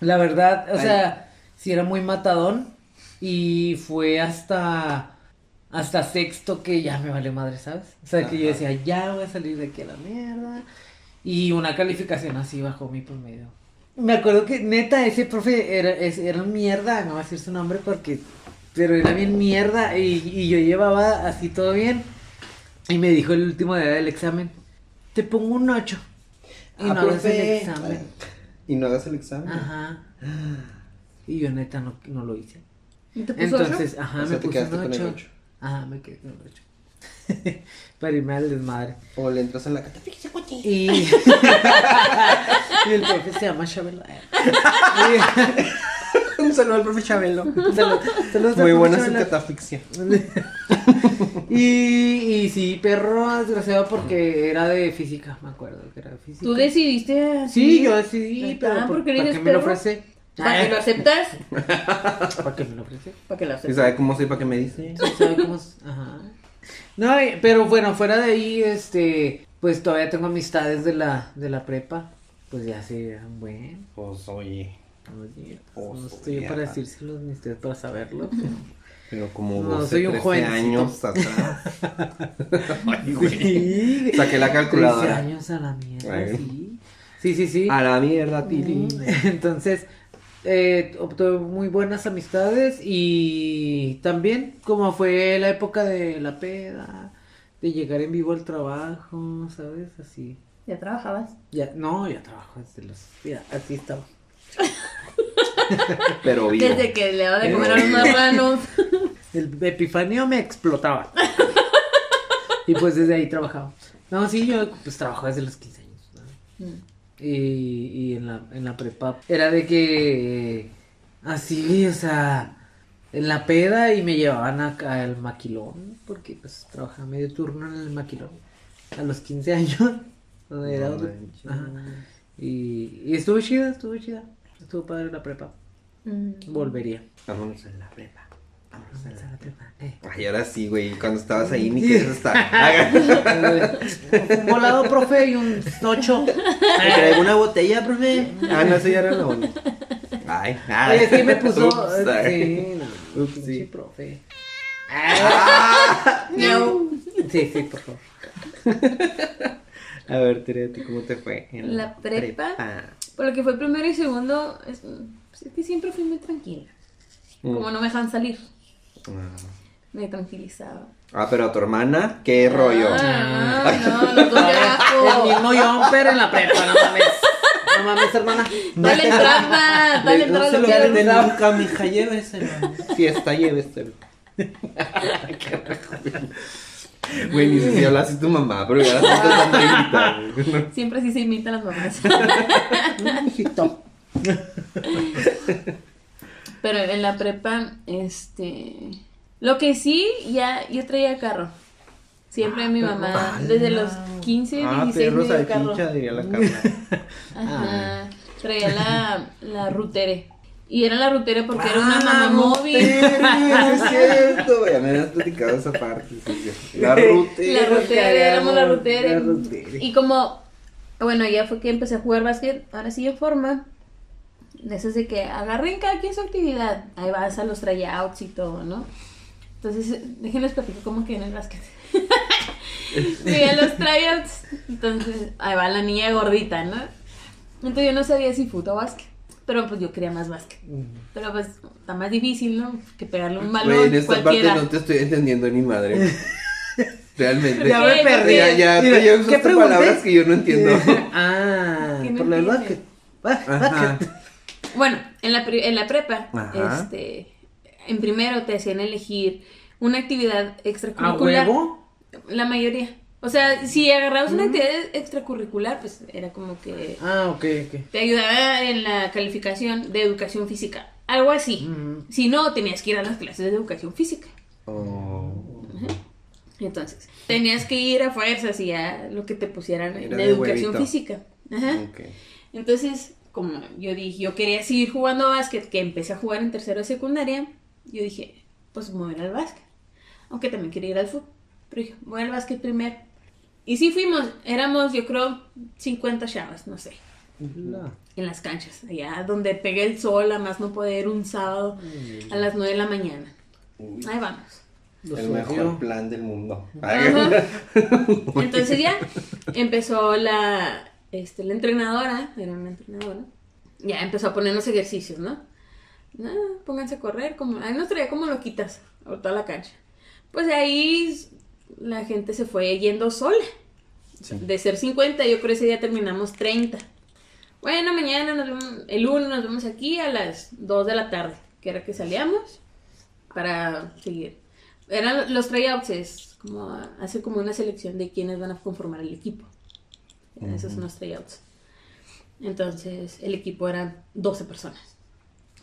S4: la verdad, o
S2: Ay.
S4: sea, sí era muy matadón y fue hasta, hasta sexto que ya me valió madre, ¿sabes? O sea, que yo decía, ya voy a salir de aquí a la mierda y una calificación así bajó mi promedio. Me acuerdo que neta ese profe era, era mierda, no voy a decir su nombre porque, pero era bien mierda y, y yo llevaba así todo bien y me dijo el último día del examen, te pongo un 8. Y
S2: Ah,
S4: no hagas el examen.
S2: ¿Y no hagas el examen?
S4: Ajá. Y yo neta no, no lo hice.
S3: ¿Y te puso
S4: Entonces, ajá,
S2: O sea,
S4: me
S2: te
S4: puse un
S2: quedaste con el
S4: 8.
S2: ocho.
S4: Ajá, me quedé con el 8. <laughs> Para irme al desmadre.
S2: O le entras en la cata.
S4: Y... <laughs> y el profe se llama Chabelo. <laughs>
S2: Un saludo al profe Chabelo.
S4: Salud- saludos al
S2: Muy
S4: profe
S2: buena su
S4: Chabelo.
S2: catafixia.
S4: Y, y sí, perro desgraciado porque era de física, me acuerdo que era de física.
S3: Tú decidiste así.
S4: Sí, yo decidí, pero
S3: está,
S4: ¿por,
S3: ¿por qué
S4: ¿para qué me lo ofrece?
S3: ¿Para que lo aceptas? <laughs>
S4: ¿Para qué me lo ofrece?
S3: Para que lo
S2: ¿Y
S3: aceptas.
S2: sabe cómo soy para qué me dice?
S4: Sí, sabe cómo es? Ajá. No, y- pero bueno, fuera de ahí, este, pues todavía tengo amistades de la, de la prepa. Pues ya se eran buen.
S2: Pues oye.
S4: Oye,
S2: Oh,
S4: no estoy para decírselos ni usted para saberlo. pero- <laughs>
S2: Pero como
S4: No,
S2: 12,
S4: soy un
S2: 13
S4: jovencito.
S2: años atrás. <laughs> Ay, güey.
S4: Sí.
S2: Saqué la
S4: 13
S2: calculadora.
S4: años a la mierda,
S2: Ay.
S4: sí. Sí, sí, sí.
S2: A la mierda, Tili.
S4: Mm, <laughs> Entonces, eh, obtuve muy buenas amistades y también como fue la época de la peda, de llegar en vivo al trabajo, ¿sabes? Así.
S3: ¿Ya trabajabas?
S4: Ya, no, ya trabajo desde los... Ya, así estaba. <laughs> <laughs>
S2: Pero vivo.
S3: Desde que le daba de comer a los <laughs> marranos.
S4: El epifanio me explotaba. y pues desde ahí trabajaba. No, sí, yo pues trabajaba desde los 15 años. ¿no?
S3: Mm.
S4: Y, y en, la, en la prepa era de que así, o sea, en la peda y me llevaban acá al maquilón, porque pues trabajaba medio turno en el maquilón a los 15 años. <laughs>
S2: No
S4: ajá. Y, y estuvo chida, estuvo chida. Estuvo padre la prepa.
S3: Mm.
S4: Volvería.
S2: Vámonos a la prepa. Vámonos a la
S4: prepa. Eh.
S2: Ay, ahora sí, güey. Cuando estabas ahí ni querías estar.
S4: un volado, profe, y un ocho.
S2: ¿Me traigo una botella, profe? Ah, no, eso ya era la onda. Ay, ay.
S4: Oye, es que me puso.
S2: Ups, sorry.
S4: sí, no,
S2: Ups, sí.
S4: profe.
S2: Ah.
S3: Miau.
S4: Sí, sí, por favor.
S2: A ver, Tere, ¿a ti cómo te fue? en
S3: La prepa.
S2: prepa?
S3: Por lo que fue primero y segundo, es, pues, es que siempre fui muy tranquila.
S2: Mm.
S3: Como no me dejan salir,
S2: Ah.
S3: me tranquilizaba.
S2: Ah, pero a tu hermana, ¿qué rollo?
S3: Ah, no, dos <laughs> de
S4: El mismo jumper en la prepa, no mames. No mames, hermana.
S3: Dale entrada, dale
S2: no
S3: entrada
S2: se
S3: lo
S2: venden
S3: hagas.
S2: nunca, mija, lléveselo. <laughs> Fiesta, lléveselo. <laughs> Güey, ni si hablas así tu mamá, pero ya la siento tan tranquila, güey. <laughs>
S3: Siempre sí se imitan las mamás.
S4: Hijito.
S3: Pero en la prepa, este. Lo que sí, ya yo traía carro. Siempre mi mamá, desde los 15,
S2: Ah,
S3: 16
S2: perro
S3: me dio carro.
S2: diría la. <laughs>
S3: Ajá. Traía la, la rutere. Y era la rutere porque era una
S2: Ah,
S3: mamá móvil.
S2: Es cierto. Ya me habías platicado esa parte. sí, sí. La rutere.
S3: La rutere, éramos la rutere. Y como, bueno, ya fue que empecé a jugar básquet, ahora sí en forma. De esas de que agarren cada quien su actividad. Ahí vas a los tryouts y todo, ¿no? Entonces, déjenles platico cómo que en el básquet. <laughs> A los tryouts. Entonces, ahí va la niña gordita, ¿no? Entonces yo no sabía si fútbol o básquet. Pero pues yo quería más básquet. Pero pues está más difícil, ¿no? Que pegarle un balón
S2: Güey, en esta
S3: cualquiera.
S2: parte no te estoy entendiendo ni madre. <laughs> Realmente.
S4: Ya me perdí.
S2: Ya, ya,
S4: Mira,
S2: ya palabras que yo no entiendo. <laughs> <laughs>
S4: Ah,
S3: ¿Qué no
S4: por lo del
S3: entiendes?
S4: básquet.
S3: Bueno, en la, pri- en la prepa,
S2: Ajá.
S3: este, en primero te hacían elegir una actividad
S4: ¿A
S3: extracurricular.
S4: huevo?
S3: La mayoría. O sea, si agarrabas una actividad extracurricular, pues era como que
S4: Ah, ok, ok.
S3: te ayudaba en la calificación de educación física. Algo así. Si no, tenías que ir a las clases de educación física.
S2: Oh.
S3: Entonces, tenías que ir a fuerzas y a lo que te pusieran
S2: Era
S3: de educación
S2: huevito.
S3: física. Ajá.
S2: Ok.
S3: Entonces, como yo dije, yo quería seguir jugando básquet, que empecé a jugar en tercero de secundaria, yo dije, pues ir al básquet. Aunque también quería ir al fútbol. Pero dije, voy al básquet primero. Y sí fuimos, éramos yo creo 50 chavas, no sé,
S4: No.
S3: en las canchas, allá donde pegué el sol a más no poder un sábado a las 9 de la mañana.
S2: Uy,
S3: Ahí vamos.
S4: Lo
S2: el mejor plan del mundo.
S3: Ajá. <laughs> Entonces ya empezó la, este, la entrenadora, era una entrenadora, ya empezó a ponernos ejercicios, ¿no? Ah, pónganse a correr, como, ahí nos traía como loquitas por toda la cancha. Pues ahí la gente se fue yendo sola.
S2: Sí.
S3: De ser 50, yo creo ese día terminamos 30. Bueno, mañana nos vemos, el lunes nos vemos aquí a las 2 de la tarde, que era que salíamos para seguir. Eran los tryouts, es como hacer como una selección de quiénes van a conformar el equipo. Esos son los tryouts. Entonces, el equipo eran 12 personas.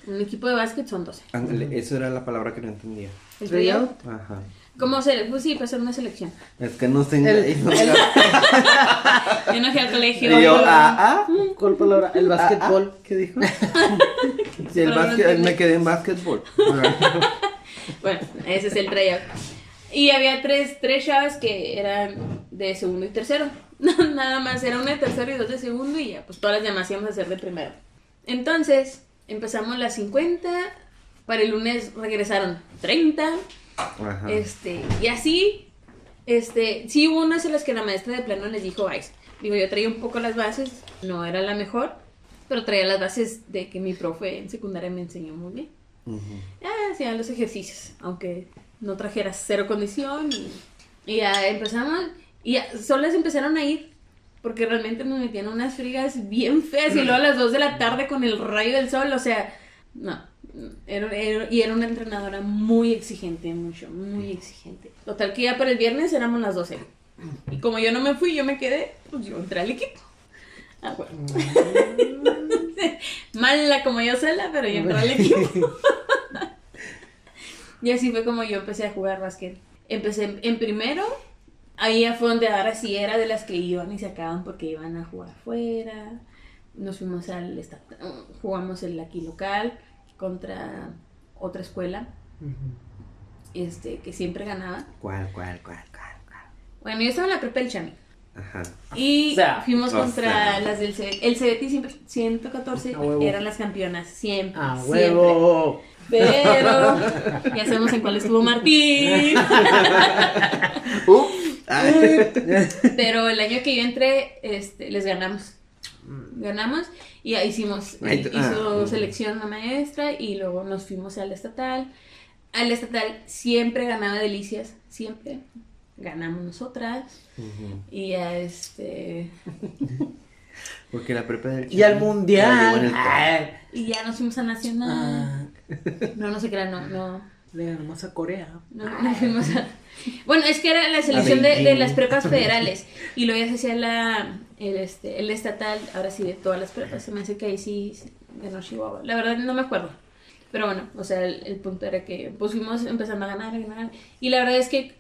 S3: Un equipo de básquet son 12.
S2: Ándale, eso era la palabra que no entendía.
S3: El tryout,
S2: Ajá.
S3: ¿Cómo se Pues sí, para hacer una selección.
S2: Es que no sé.
S4: El-
S2: no- <laughs>
S3: Yo no fui al colegio.
S2: Y yo,
S3: yo-
S2: ah, ah.
S4: ¿Cuál palabra? El básquetbol.
S2: ¿Qué dijo? <laughs> Sí, el básquet, me quedé en básquetbol. <laughs>
S3: Bueno, ese es el tryout. Y había tres, tres chavas que eran de segundo y tercero. Nada más, era una de tercero y dos de segundo y ya, pues todas las demás íbamos a hacer de primero. Entonces, empezamos las 50, para el lunes regresaron 30,
S2: Ajá.
S3: este, y así, este, sí hubo unas en las que la maestra de plano les dijo, vais, digo, yo traía un poco las bases, no era la mejor, pero traía las bases de que mi profe en secundaria me enseñó muy bien.
S2: Ujú.
S3: Ah, hacían los ejercicios, aunque no trajeras cero condición. Y, y ya empezamos, y ya, solas empezaron a ir, porque realmente nos metían unas frigas bien feas, y luego a las 2 de la tarde con el rayo del sol, o sea, no. Era, era- y era una entrenadora muy exigente, mucho, muy exigente. Total que ya para el viernes éramos las 12. Y como yo no me fui, yo me quedé, pues yo entré al equipo. Ah, bueno. <laughs> Mala como yo sola, pero yo entré al equipo. <laughs> Y así fue como yo empecé a jugar básquet. Empecé en, primero, ahí ya fue donde ahora sí era de las que iban y se acaban porque iban a jugar afuera. Nos fuimos al jugamos el aquí local contra otra escuela, este, que siempre ganaba.
S2: ¿Cuál, cuál, cuál, cuál, cuál?
S3: Bueno, yo estaba en la prepa del Chami.
S2: Ajá.
S3: Y
S4: O sea,
S3: fuimos contra
S2: sea.
S3: las del C- el CBT siempre- 114
S4: A huevo.
S3: eran las campeonas, siempre.
S4: ¡A
S3: siempre.
S4: huevo!
S3: Pero <laughs> ya sabemos en cuál estuvo Martín. <laughs> Pero el año que yo entré, este, les ganamos. Ganamos y ahí hicimos,
S2: te-
S3: hizo
S2: ah.
S3: selección la maestra y luego nos fuimos al estatal. Al estatal siempre ganaba Delicias, siempre. Ganamos nosotras y ya este <laughs>
S2: Porque la prepa del
S4: Y al
S2: la
S4: mundial. Ah,
S3: y ya nos fuimos a Nacional.
S4: ah,
S3: No, no se crean, no, no.
S4: Le ganamos a Corea.
S3: No, no fuimos a- Bueno, es que era la selección de, las prepas <laughs> federales y luego ya se hacía la, el, este, el estatal, ahora sí, de todas las prepas. Se me hace que ahí sí ganó Chihuahua. La verdad no me acuerdo. Pero bueno, o sea, el, el punto era que pues fuimos empezando a ganar, a ganar. Y la verdad es que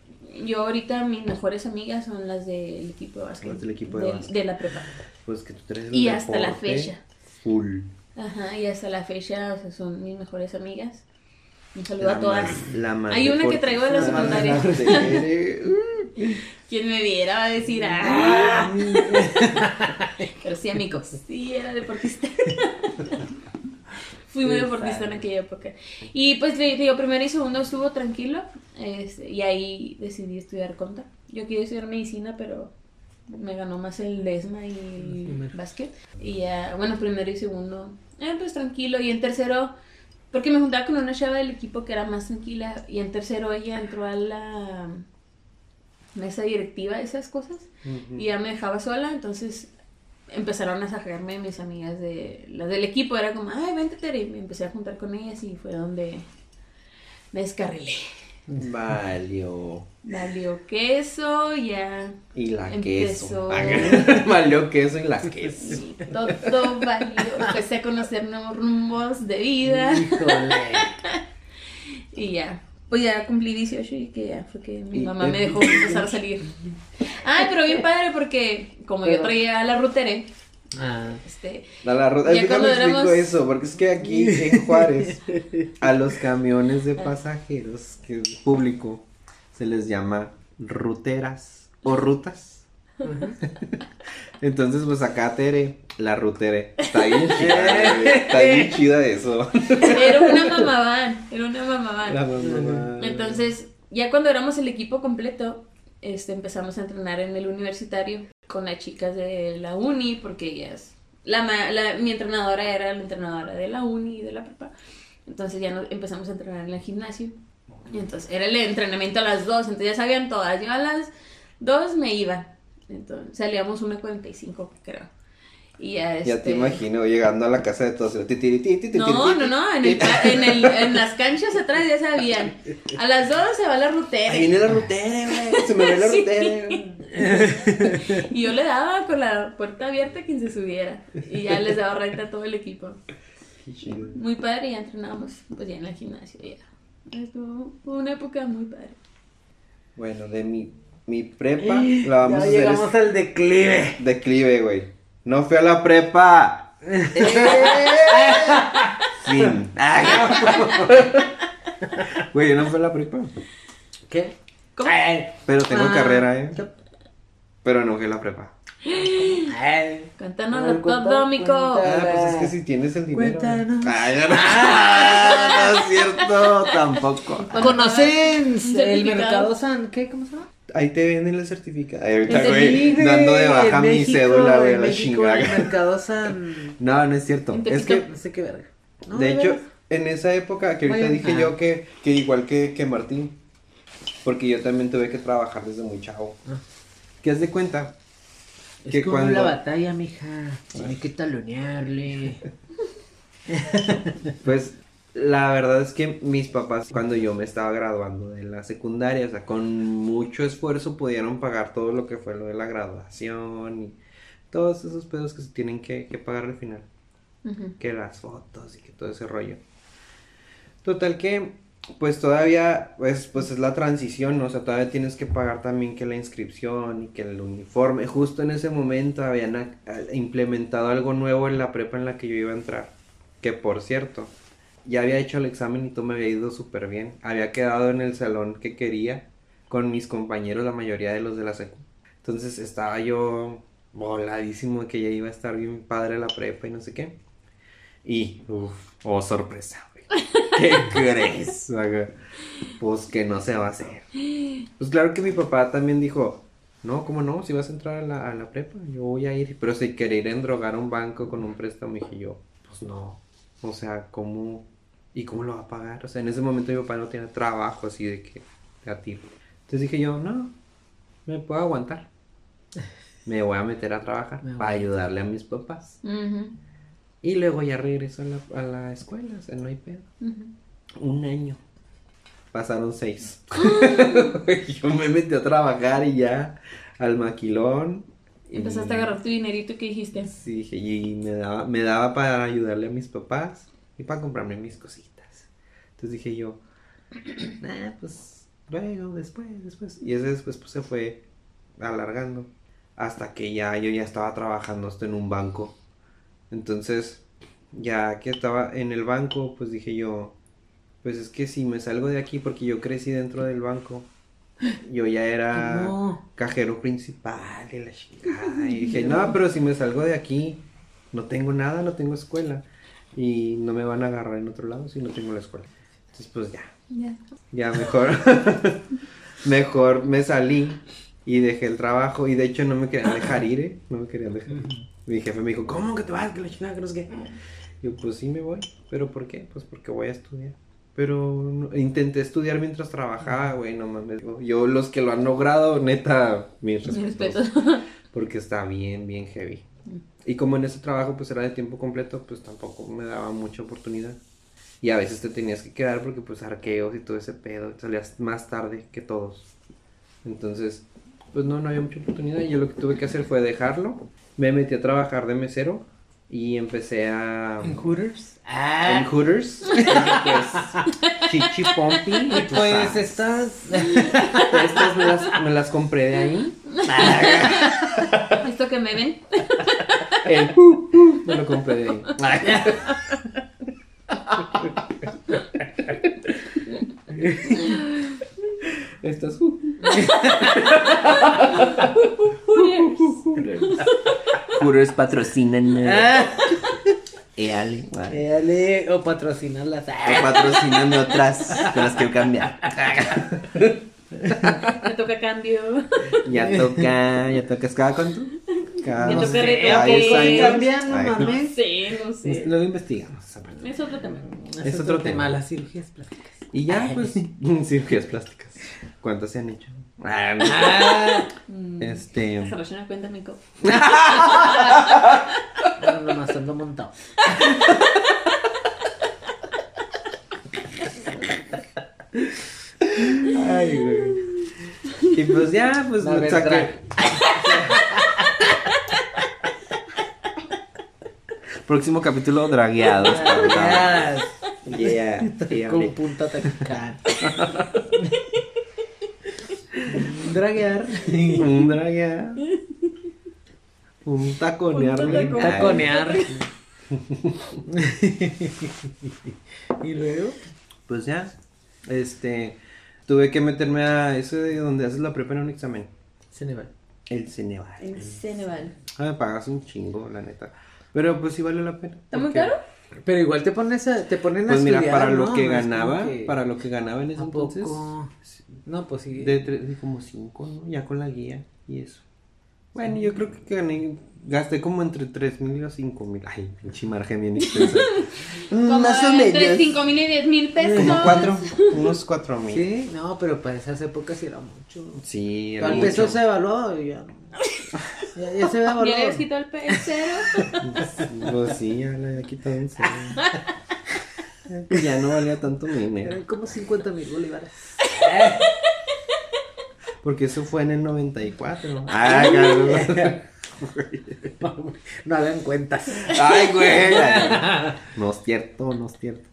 S3: yo ahorita mis mejores amigas son las del equipo de básquet.
S2: Las del equipo de
S3: del-
S2: básquet.
S3: de la prepa.
S2: Pues que tú traes
S3: Y hasta la fecha.
S2: Full.
S3: Ajá, y hasta la fecha, o sea, son mis mejores amigas. Un saludo
S2: La
S3: a todas.
S2: más- la más
S3: Hay una que traigo de la secundaria. <laughs>
S2: Uh.
S3: Quien me viera va a decir, ¡ah! <laughs> Pero sí, amigos, sí, era deportista. <laughs> Fui muy deportista en aquella época. Y pues digo, primero y segundo estuvo tranquilo. este, y ahí decidí estudiar conta. Yo quería estudiar medicina, pero me ganó más el desma y el básquet. Y ya, bueno, primero y segundo, eh, pues tranquilo. Y en tercero, porque me juntaba con una chava del equipo que era más tranquila. Y en tercero ella entró a la mesa directiva, esas cosas. Y ya me dejaba sola, entonces empezaron a sacarme mis amigas de las del equipo. Era como, ay, vente, Tere. Y me empecé a juntar con ellas y fue donde me descarrilé.
S2: Valió.
S3: Valió queso, ya
S2: Y la
S3: Empezó.
S2: queso. <laughs> Valió queso y la queso.
S3: sí, todo valió. Empecé a conocer nuevos rumbos de vida
S4: Híjole. <laughs>
S3: y ya. Pues ya cumplí 18 y que ya fue que mi
S2: Y-
S3: mamá me dejó empezar a salir. <laughs> Ay, pero bien padre porque como yo traía la rutere,
S4: Ah.
S3: este,
S2: A la ruta,
S3: Ya
S2: déjame
S3: cuando
S2: explico
S3: éramos-
S2: eso, porque es que aquí en <laughs> Juárez, <laughs> a los camiones de pasajeros, que es público, se les llama ruteras o rutas. <laughs> Entonces, pues acá Tere, la rutere, está bien chida, está bien chida eso.
S3: era una mamabán, era una mamabán.
S2: La mamá.
S3: Entonces, ya cuando éramos el equipo completo, este, empezamos a entrenar en el universitario con las chicas de la uni, porque ellas, la, la- mi entrenadora era la entrenadora de la uni y de la prepa. Entonces ya nos empezamos a entrenar en el gimnasio. Y entonces era el entrenamiento a las dos, entonces ya sabían todas. Yo a las dos me iba. Entonces salíamos 1.45, creo. Y ya,
S2: Ya te
S3: este,
S2: imagino llegando a la casa de todos.
S3: no, no, no, en, el, en, el, en las canchas atrás ya sabían. A las dos se va la rutera.
S2: Ahí viene la rutere, güey. Se me ve la <laughs>
S3: Sí. <laughs> Y yo le daba con la puerta abierta a quien se subiera. Y ya les daba recta a todo el equipo.
S2: Qué chido.
S3: Muy padre, ya entrenábamos pues ya en el gimnasio. Ya. Estuvo fue una época muy padre.
S2: Bueno, de mi, mi prepa la vamos
S4: ya
S2: a hacer
S4: llegamos al declive.
S2: declive, güey. No fui a la prepa. <laughs> fin. <laughs> Güey, yo no fui a la prepa.
S4: ¿Qué?
S3: ¿Cómo?
S2: Pero tengo
S4: Ah.
S2: carrera, eh. Pero no fui a la prepa.
S4: ay.
S3: Cuéntanoslo todo, mico.
S2: Ah, pues es que si tienes el dinero.
S4: Cuéntanos.
S2: Ay, no, no, <laughs> no es cierto, tampoco.
S4: ¿Conocen el mercado San? ¿Qué? ¿Cómo se llama?
S2: Ahí te venden el certificado. Ay, ahorita, güey, dando de baja
S4: en
S2: mi
S4: México,
S2: cédula, güey, la
S4: El
S2: chingada.
S4: mercado San. <laughs>
S2: No, no es cierto.
S3: En
S2: Es que,
S4: No sé qué verga. No,
S2: de hecho,
S4: veras.
S2: en esa época que ahorita dije
S4: ah.
S2: yo que, que igual que, que Martín, porque yo también tuve que trabajar desde muy chavo.
S4: Ah.
S2: ¿Qué has de cuenta?
S4: Es
S2: que
S4: como
S2: cuando-
S4: la batalla, mija. Hay que talonearle. <laughs>
S2: Pues la verdad es que mis papás cuando yo me estaba graduando de la secundaria, o sea, con mucho esfuerzo pudieron pagar todo lo que fue lo de la graduación y todos esos pedos que se tienen que, que pagar al final. Que las fotos y que todo ese rollo. Total que pues todavía, pues, pues es la transición, o sea, todavía tienes que pagar también que la inscripción y que el uniforme. Justo en ese momento habían implementado algo nuevo en la prepa en la que yo iba a entrar. Que por cierto, ya había hecho el examen y todo me había ido súper bien. Había quedado en el salón que quería con mis compañeros, la mayoría de los de la secu. Entonces estaba yo voladísimo de que ya iba a estar bien padre la prepa y no sé qué. Y, uff, oh sorpresa. ¿Qué crees? Pues que no se va a hacer. Pues claro que mi papá también dijo, no, ¿cómo no? Si vas a entrar a la, a la prepa, yo voy a ir. Pero si querer endrogar un banco con un préstamo, dije yo, pues no. O sea, ¿cómo? ¿Y cómo lo va a pagar? O sea, en ese momento mi papá no tenía trabajo así de que, de a tiro. Entonces dije yo, no, me puedo aguantar. Me voy a meter a trabajar
S4: Me
S2: para
S4: a-
S2: ayudarle a mis papás.
S3: Ujú,
S2: Y luego ya regreso a la, a la escuela, o sea, no hay pedo. Un año. Pasaron seis. <laughs> Yo me metí a trabajar y ya al maquilón. y-
S3: Empezaste a agarrar tu dinerito que dijiste.
S2: Sí, y me daba, me daba para ayudarle a mis papás y para comprarme mis cositas. Entonces dije yo, nah, <clears throat> pues luego, después, después. Y ese después pues se fue alargando hasta que ya yo ya estaba trabajando hasta en un banco. Entonces, ya que estaba en el banco, pues dije yo, pues es que si me salgo de aquí porque yo crecí dentro del banco, yo ya era <gasps> cajero principal y la chingada. Y dije, no, pero si me salgo de aquí, no tengo nada, no tengo escuela. Y no me van a agarrar en otro lado si no tengo la escuela. Entonces, pues ya,
S3: Ya.
S2: ya mejor. <laughs> mejor me salí y dejé el trabajo. Y de hecho no me querían dejar ir, ¿eh? No me querían dejar ir. Mi jefe me dijo, ¿cómo que te vas? Que la chingada, que no sé qué. Yo, pues sí me voy. ¿Pero por qué? Pues porque voy a estudiar. Pero intenté estudiar mientras trabajaba, güey, no mames. Yo, los que lo han logrado, neta, mis
S3: Mi
S2: respetos.
S3: respeto.
S2: Porque está bien, bien heavy. Y como en ese trabajo pues era de tiempo completo, pues tampoco me daba mucha oportunidad. Y a veces te tenías que quedar porque pues arqueos y todo ese pedo, salías más tarde que todos. Entonces, pues no, no había mucha oportunidad. Y yo lo que tuve que hacer fue dejarlo. Me metí a trabajar de mesero y empecé a...
S4: ¿En Hooters?
S2: En
S4: Ah,
S2: Hooters. <laughs> pues, Chichi Pompi. Y
S4: pues
S2: pues, estas me las, me las compré de ahí.
S3: Esto que me ven.
S2: El uh, uh, me lo compré de ahí. <laughs> Estas uh, Hooters patrocinan.
S4: Ah,
S2: Éale.
S4: Dale, o patrocinarlas.
S2: O patrocinan otras con las que cambiar.
S3: Me toca cambio.
S2: Ya toca, ya toca. ¿Es cada cuánto? Cada
S3: Ya toca retoque.
S4: Cambian, no mames.
S3: sé, no sé.
S2: Luego investigamos.
S3: Es otro tema.
S2: Es otro tema.
S4: Las cirugías plásticas.
S2: Y ya, pues, <laughs> cirugías plásticas. ¿Cuántas se han hecho? Ah, <laughs> no. Este. <laughs>
S3: Se relaciona cuenta, Mico.
S4: no, nomás ando montado.
S2: Ay, güey. Y pues ya, pues
S4: La
S2: me saqué. Próximo capítulo, dragueados.
S4: Dragueadas.
S2: Yeah, yeah,
S4: Con punta taquicar. <laughs> Draguear.
S2: Un draguear. Un taconear.
S3: Un.
S4: Taconear. <laughs> y luego.
S2: Pues ya, este, tuve que meterme a eso de donde haces la prepa en un examen.
S4: Ceneval.
S2: El Ceneval.
S3: En Ceneval.
S2: Ah, me pagas un chingo, la neta. Pero pues sí vale la pena.
S3: ¿Está muy
S2: porque,
S3: caro?
S4: Pero igual te pones a, te ponen a
S2: Pues mira,
S4: estudiar,
S2: para lo
S4: ¿no?
S2: que
S4: No
S2: ganaba,
S4: que-
S2: para lo que ganaba en ese
S4: ¿A
S2: entonces,
S4: poco? No, pues sí.
S2: de, tre- de como cinco, ¿no? Ya con la guía y eso. Bueno, yo creo que gané, gasté como entre tres mil y cinco mil. Ay, pinche margen bien extensa. <laughs>
S3: Como
S2: Más o
S3: entre
S2: menos.
S3: 5 mil y 10 mil pesos.
S2: Como cuatro, unos cuatro mil.
S4: Sí, no, pero para esas épocas sí era mucho.
S2: Sí, era
S4: Para el peso se evaluó y ya. Ya, ya se evaluó. <laughs>
S3: Ya le quitado el, el cero. <laughs>
S2: Pues sí, ya le había quitado un cero. <laughs> Pues ya no valía tanto mi dinero.
S4: Eran como 50 mil bolívares.
S2: Porque eso fue en el 94. Ay, cabrón.
S4: No hagan cuentas.
S2: Ay, güey. No es cierto, no es cierto.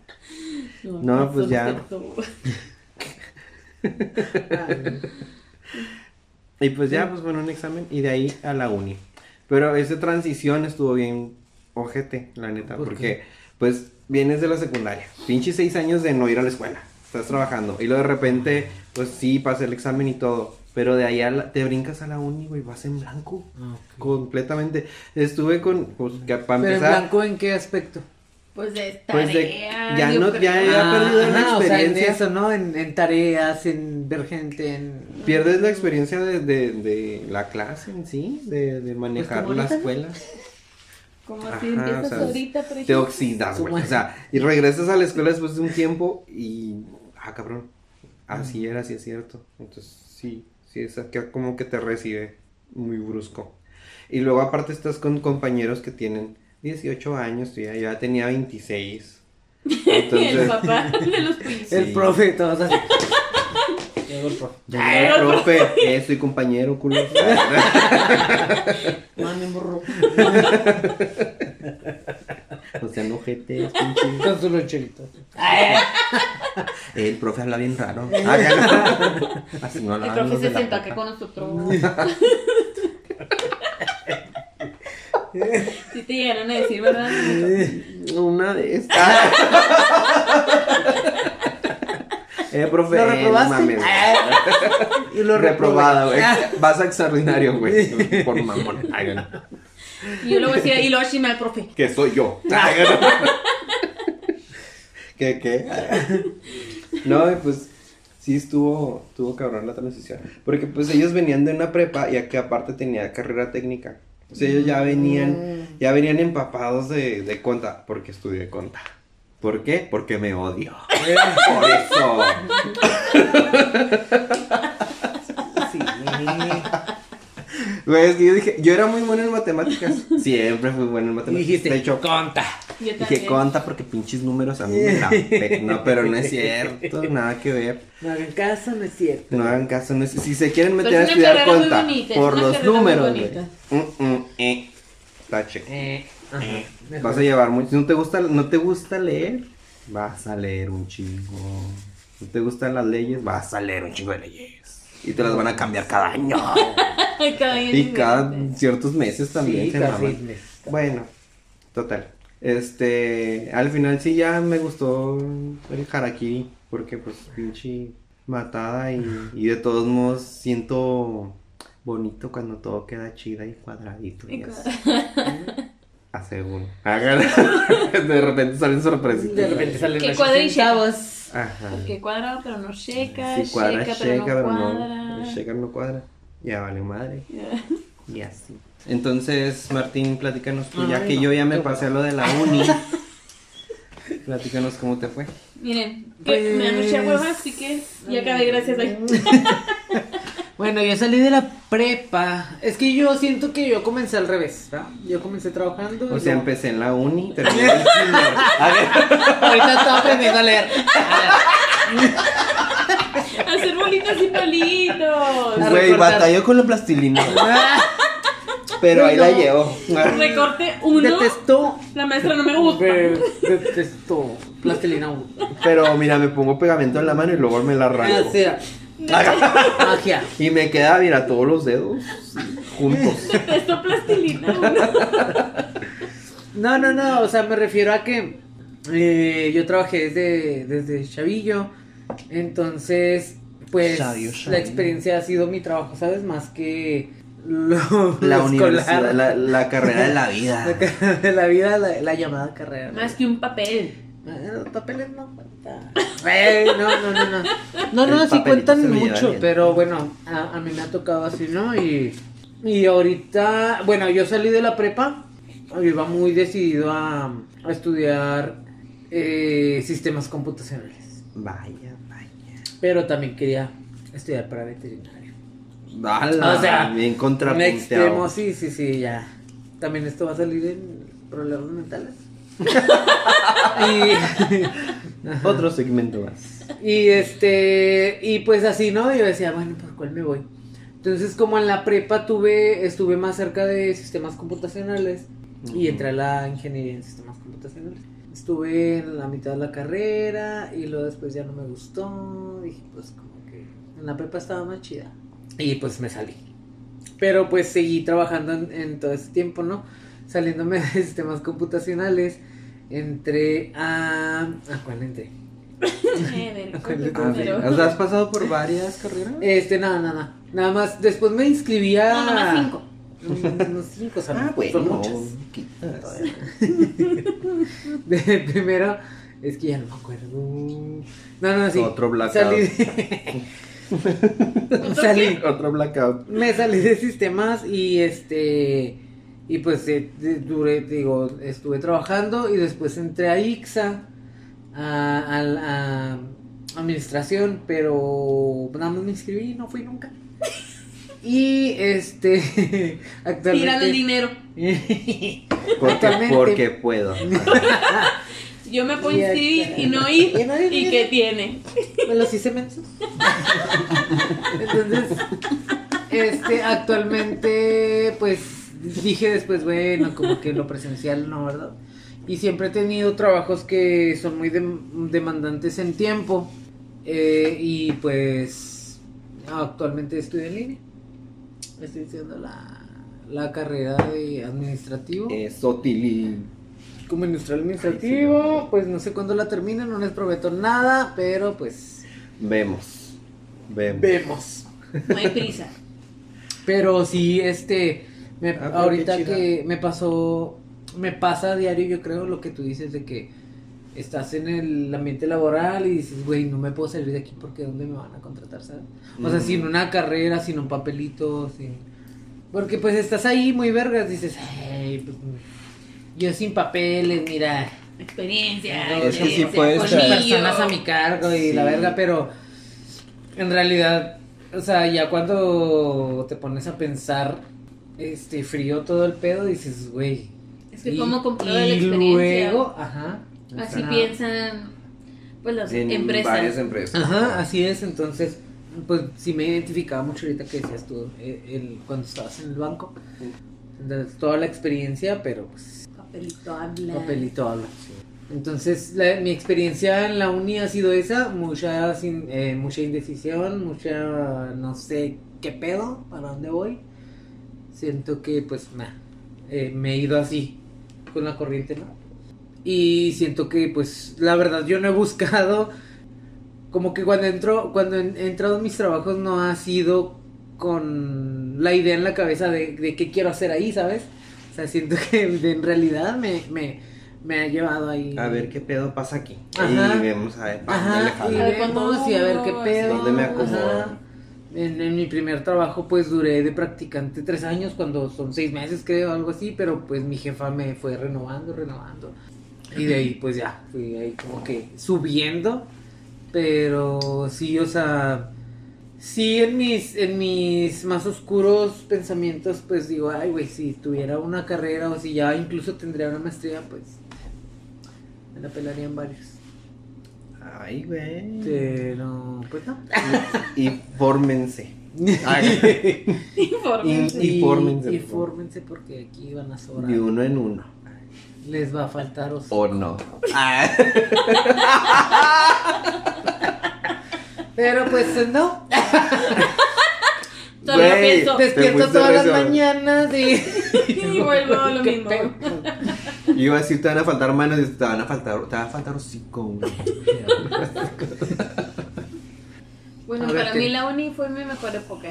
S2: No, pues ya. Y pues ya, pues bueno, un examen y de ahí a la uni. Pero esa transición estuvo bien ojete, la neta,
S4: ¿Por
S2: porque
S4: qué?
S2: pues vienes de la secundaria, pinche seis años de no ir a la escuela, estás trabajando y luego de repente, pues sí, pasé el examen y todo, pero de ahí a la- te brincas a la uni, güey, vas en blanco,
S4: Ah,
S2: completamente. Estuve con, pues, que para
S4: Pero en
S2: empezar,
S4: blanco, ¿en qué aspecto?
S3: Pues de
S2: Pues de- ya no-
S3: creo.
S2: ya- ya-
S4: Ah,
S2: perdido la
S4: o sea, en
S2: experiencia.
S4: eso, ¿no? En, en tareas, en ver gente, en...
S2: pierdes la experiencia de, de, de la clase en sí, de, de manejar
S3: como
S2: la escuela. <laughs>
S3: Como
S2: Ajá,
S3: si empiezas
S2: o sea,
S3: ahorita, por
S2: te oxidas, güey. O sea, y regresas a la escuela después de un tiempo y. Ah, cabrón. Así era, así es cierto. Entonces, sí, sí, es como que te recibe muy brusco. Y luego, aparte, estás con compañeros que tienen 18 años, ya, yo ya tenía 26. <laughs>
S3: el
S2: Entonces,
S3: papá <laughs> de los príncipes.
S4: El profe, todos así. <laughs> Llegó el profe.
S2: profe, eh, soy compañero, culo.
S4: Mande, morro.
S2: o sea, no jetes, pinche.
S4: Con su loncherito.
S2: El profe habla bien raro. Ah. Así no
S3: El profe se sentó acá con nosotros. <laughs> Si te llegaron a decir, ¿verdad?
S2: Una de estas. <laughs> eh, profe.
S4: ¿Lo
S2: no
S4: reprobaste?
S2: mames. <laughs>
S4: Y lo
S2: Reprobada, güey. Vas a extraordinario, güey. Por mamón. Ay, no.
S3: Y yo luego decía, y luego chisme al profe.
S2: Que soy yo. Ay, no. ¿Qué, qué? No, pues sí estuvo, estuvo cabrón la transición. Porque pues ellos venían de una prepa y que aparte tenía carrera técnica. O sea, ellos ya venían, ya venían empapados de, de conta, porque estudié conta. ¿Por qué? Porque me odio. Por eso. <laughs>
S4: Sí.
S2: Güey, es que yo dije, yo era muy bueno en matemáticas. <laughs> Siempre fui bueno en matemáticas.
S4: dijiste,
S2: de hecho,
S4: conta.
S3: Yo
S2: dije conta porque pinches números a mí me la No, pero no es cierto, <laughs> nada que ver.
S4: No hagan caso, no es cierto.
S2: No hagan caso, no es- si se quieren meter
S3: Pero
S2: a estudiar conta
S3: bonita,
S2: por los números, güey. Mm, mm, eh. Tache.
S4: Eh, ajá. mejor.
S2: Vas a llevar mucho. Si no te gusta, no te gusta leer, vas a leer un chingo. No te gustan las leyes, vas a leer un chingo de leyes. Y te las van a cambiar cada año. <laughs>
S3: Cada año
S2: y cada ciertos meses también
S4: Sí,
S2: se
S4: cada seis meses.
S2: Bueno, total. Este, al final sí ya me gustó el harakiri, porque pues pinche matada y, y de todos modos siento bonito cuando todo queda chida y cuadradito. Y
S3: Y
S2: así. <laughs> Uno. <laughs> de repente salen sorpresitas.
S4: De repente salen
S3: Que cuadra y
S4: centavos.
S2: Ajá.
S3: Que cuadrado, pero no checa.
S2: Sí, cuadra,
S3: checa,
S2: checa,
S3: pero no
S2: pero
S3: cuadra.
S2: no. Checa no cuadra. Ya vale madre.
S3: Ya.
S2: Y así. Entonces, Martín, platícanos tú, ya que
S4: no,
S2: yo ya me pasé a lo de la uni. <laughs> platícanos cómo te fue.
S3: Miren, que me dan mucha hueva, así que ya acabé, gracias.
S4: Bueno, yo salí de la prepa. Es que yo siento que yo comencé al revés, ¿verdad? Yo comencé trabajando.
S2: O sea, empecé en la uni, <laughs> terminé en el kinder. A ver,
S4: Ahorita estoy aprendiendo a leer.
S3: Hacer bolitas y palitos.
S4: A
S2: Güey, batalló con la plastilina. <laughs> Pero ahí la llevo.
S3: Recorte uno.
S4: Detesto.
S3: La maestra no me gusta.
S4: Detesto. Plastilina uno.
S2: Pero mira, me pongo pegamento en la mano y luego me la
S4: Ah,
S2: arranco.
S4: sea, magia. <laughs>
S2: Y me queda, mira, todos los dedos juntos. <laughs>
S3: Detesto plastilina. <laughs>
S4: No, no, no, o sea, me refiero a que eh, yo trabajé desde, desde chavillo, entonces, pues,
S2: Sabio,
S4: la experiencia ha sido mi trabajo, ¿sabes? Más que lo,
S2: La
S4: lo
S2: universidad,
S4: escolar.
S2: la, la carrera de la vida.
S4: La carrera de la vida, la, la llamada carrera.
S3: Más que un papel.
S4: Los papeles no cuentan. No, no, no, no. No, no, sí cuentan mucho,
S2: bien.
S4: pero bueno, a, a mí me ha tocado así, ¿no? Y, y ahorita, bueno, yo salí de la prepa, yo iba muy decidido a, a estudiar eh, sistemas computacionales,
S2: Vaya, vaya.
S4: pero también quería estudiar para veterinario.
S2: Ala,
S4: O sea,
S2: bien
S4: Un
S2: contrapunteado.
S4: extremo, sí, sí, sí, ya. También esto va a salir en problemas mentales. <laughs> y, <laughs>
S2: Otro segmento más.
S4: Y este, y pues así, ¿no? Yo decía, bueno, pues ¿cuál me voy? Entonces, como en la prepa tuve, estuve más cerca de sistemas computacionales y entré a la ingeniería en sistemas computacionales. estuve en la mitad de la carrera y luego después ya no me gustó. Dije, pues como que en la prepa estaba más chida. Y pues me salí. Pero pues seguí trabajando en, en todo ese tiempo, ¿no? Saliéndome <laughs> de sistemas computacionales. Entré a... ¿A cuál entré? <laughs>
S2: A o sea, ¿Has pasado por varias carreras?
S4: Este, nada, nada. Nada más, después me inscribí a...
S3: No, nomás cinco.
S4: Mm, Unos cinco, o sea,
S2: Ah,
S4: son
S2: bueno.
S4: muchas. <laughs> De, primero, es que ya no me acuerdo. No, no, sí.
S2: Otro blackout.
S4: Salí de... <laughs> salí,
S2: Otro blackout.
S4: me salí de sistemas y este y pues eh, duré digo estuve trabajando y después entré a IXA a, a la administración pero nada más me inscribí y no fui nunca <laughs> y este <laughs>
S3: Tirando el
S4: actualmente
S3: dinero. <laughs>
S2: Porque,
S4: Actualmente-
S2: porque puedo.
S3: Yo me puedo inscribir y no ir.
S4: Y no ir,
S3: ¿Y qué tiene?
S4: me los hice mensos entonces este actualmente pues <laughs> dije después bueno como que lo presencial no verdad y siempre he tenido trabajos que son muy dem- demandantes en tiempo eh, y pues actualmente estoy en línea estoy haciendo la, la carrera de administrativo
S2: Eso, Tili.
S4: como industrial administrativo pues no sé cuándo la termine no les prometo nada pero pues
S2: Vemos. Vemos.
S4: vemos
S3: No hay prisa. <laughs>
S4: Pero sí, este, me-
S2: Ah,
S4: ahorita que me pasó, me pasa a diario, yo creo, lo que tú dices de que estás en el ambiente laboral y dices, güey, no me puedo salir de aquí porque ¿dónde me van a contratar, sabes? O sea,
S2: Mm.
S4: sin una carrera, sin un papelito, sin... Porque pues estás ahí muy vergas, dices, ay, pues, yo sin papeles, mira,
S3: Experiencia.
S2: Es que sí puedes
S4: personas a mi cargo y
S2: Sí.
S4: la verga, pero en realidad, o sea, ya cuando te pones a pensar, este, frío todo el pedo, dices, güey.
S3: Es que
S4: y-
S3: cómo comprueba
S4: y
S3: la experiencia.
S4: luego, ajá.
S3: Así
S4: ajá.
S3: piensan pues las
S2: En
S3: empresas.
S2: varias empresas.
S4: Ajá, así es, entonces, pues sí me identificaba mucho ahorita que decías tú, eh, el, cuando estabas en el banco. Entonces, toda la experiencia, pero pues
S3: Papelito habla.
S4: Papelito habla. Entonces, la- mi experiencia en la uni ha sido esa, mucha, sin- eh, mucha indecisión, mucha, no sé qué pedo, para dónde voy. Siento que, pues, nah, eh, me he ido así, con la corriente, ¿no? Y siento que, pues, la verdad, yo no he buscado, como que cuando entro, cuando he entrado en mis trabajos no ha sido con la idea en la cabeza de, de qué quiero hacer ahí, ¿sabes? O sea, siento <laughs> que de- en realidad me, me, me ha llevado ahí.
S2: A ver qué pedo pasa aquí.
S4: Ajá.
S2: Y vemos a ver
S4: Ajá, y
S3: A ver cuándo
S4: vemos y a ver qué pedo.
S2: ¿Dónde me acomodo?
S4: Ajá. En, mi primer trabajo, pues duré de practicante tres años, cuando son seis meses, creo, algo así, pero pues mi jefa me fue renovando, renovando. Y de ahí, pues ya, fui ahí como que subiendo. Pero sí, o sea, sí en mis, en mis más oscuros pensamientos, pues digo, ay, güey, si tuviera una carrera o si ya incluso tendría una maestría, pues me la pelarían varios.
S2: Ay, güey.
S4: Pero, pues no.
S2: Y fórmense. Ay,
S3: Infórmense. <laughs>
S2: Y- Infórmense,
S4: Y
S2: por favor.
S4: fórmense porque aquí van a sobrar.
S2: de uno en uno.
S4: Les va a faltar os-
S2: O no. <laughs>
S4: Pero pues no. <laughs>
S3: Todavía
S2: Güey,
S3: pienso.
S4: Despierto todas las mañanas y.
S3: Y vuelvo a lo
S4: ¿Qué
S3: mismo.
S4: Pedo?
S2: Iba a decir, te van a faltar manos y te van a faltar, te va a faltar hocico. <laughs>
S3: Bueno,
S4: A ver,
S3: para
S4: ¿qué?
S3: mí la uni fue mi mejor época.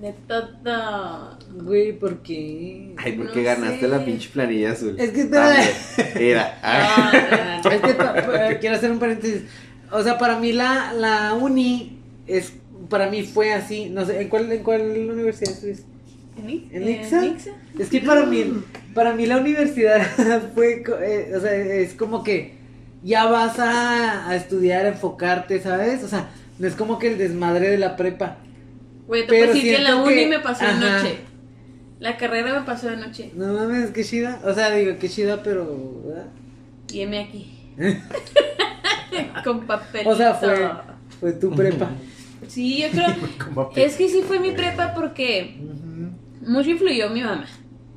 S3: De todo.
S4: Güey, ¿por qué?
S2: Ay, porque
S3: No
S2: ganaste
S3: sé.
S2: la pinche planilla azul.
S4: Es que espera.
S2: Ah, Mira. ah.
S4: Es que <laughs> quiero hacer un paréntesis. O sea, para mí la, la uni es. Para mí fue así. No sé, ¿en cuál, en cuál universidad estuviste?
S3: ¿En Ix-
S4: ¿En
S3: en
S4: Ixa? Es que para mí, para mí la universidad <laughs> fue, eh, o sea, es como que ya vas a, a estudiar, a enfocarte, ¿sabes? O sea, no es como que el desmadre de la prepa.
S3: Güey, te
S4: Pero
S3: puedo decir que la uni
S4: que-
S3: me pasó de
S4: ajá.
S3: noche. La carrera me pasó de noche.
S4: No mames, qué chida. O sea, digo, qué chida, pero... ¿verdad?
S3: Y aquí. <laughs> Con papel.
S4: O sea, fue, fue tu prepa.
S3: Sí, yo creo. <laughs> Es que sí fue mi prepa porque. Mucho influyó mi mamá.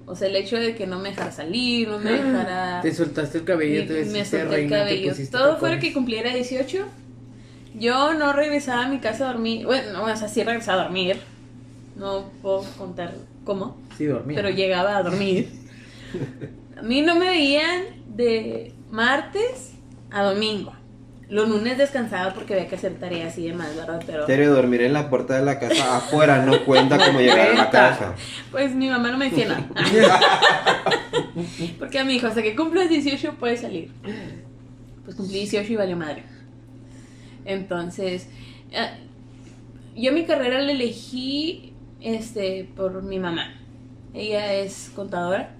S3: O sea, el hecho de que no me dejara salir, no me dejara...
S4: Te soltaste el cabello, te
S3: me solté el
S4: reina,
S3: cabello. Todo fuera que cumpliera 18. Yo no regresaba a mi casa a dormir. Bueno, no, o sea, sí regresaba a dormir. No puedo contar cómo.
S4: Sí, dormía.
S3: pero llegaba a dormir. <laughs> A mí no me veían de martes a domingo. Los lunes descansaba porque había que hacer tareas y demás, ¿verdad? Pero
S2: Quiere dormir en la puerta de la casa afuera, no cuenta como llegar a la casa.
S3: pues mi mamá no me decía nada. <laughs> porque a mi hijo, hasta que cumplas 18 puedes salir. Pues cumplí 18 y valió madre. Entonces, eh, yo mi carrera la elegí este, por mi mamá. Ella es contadora.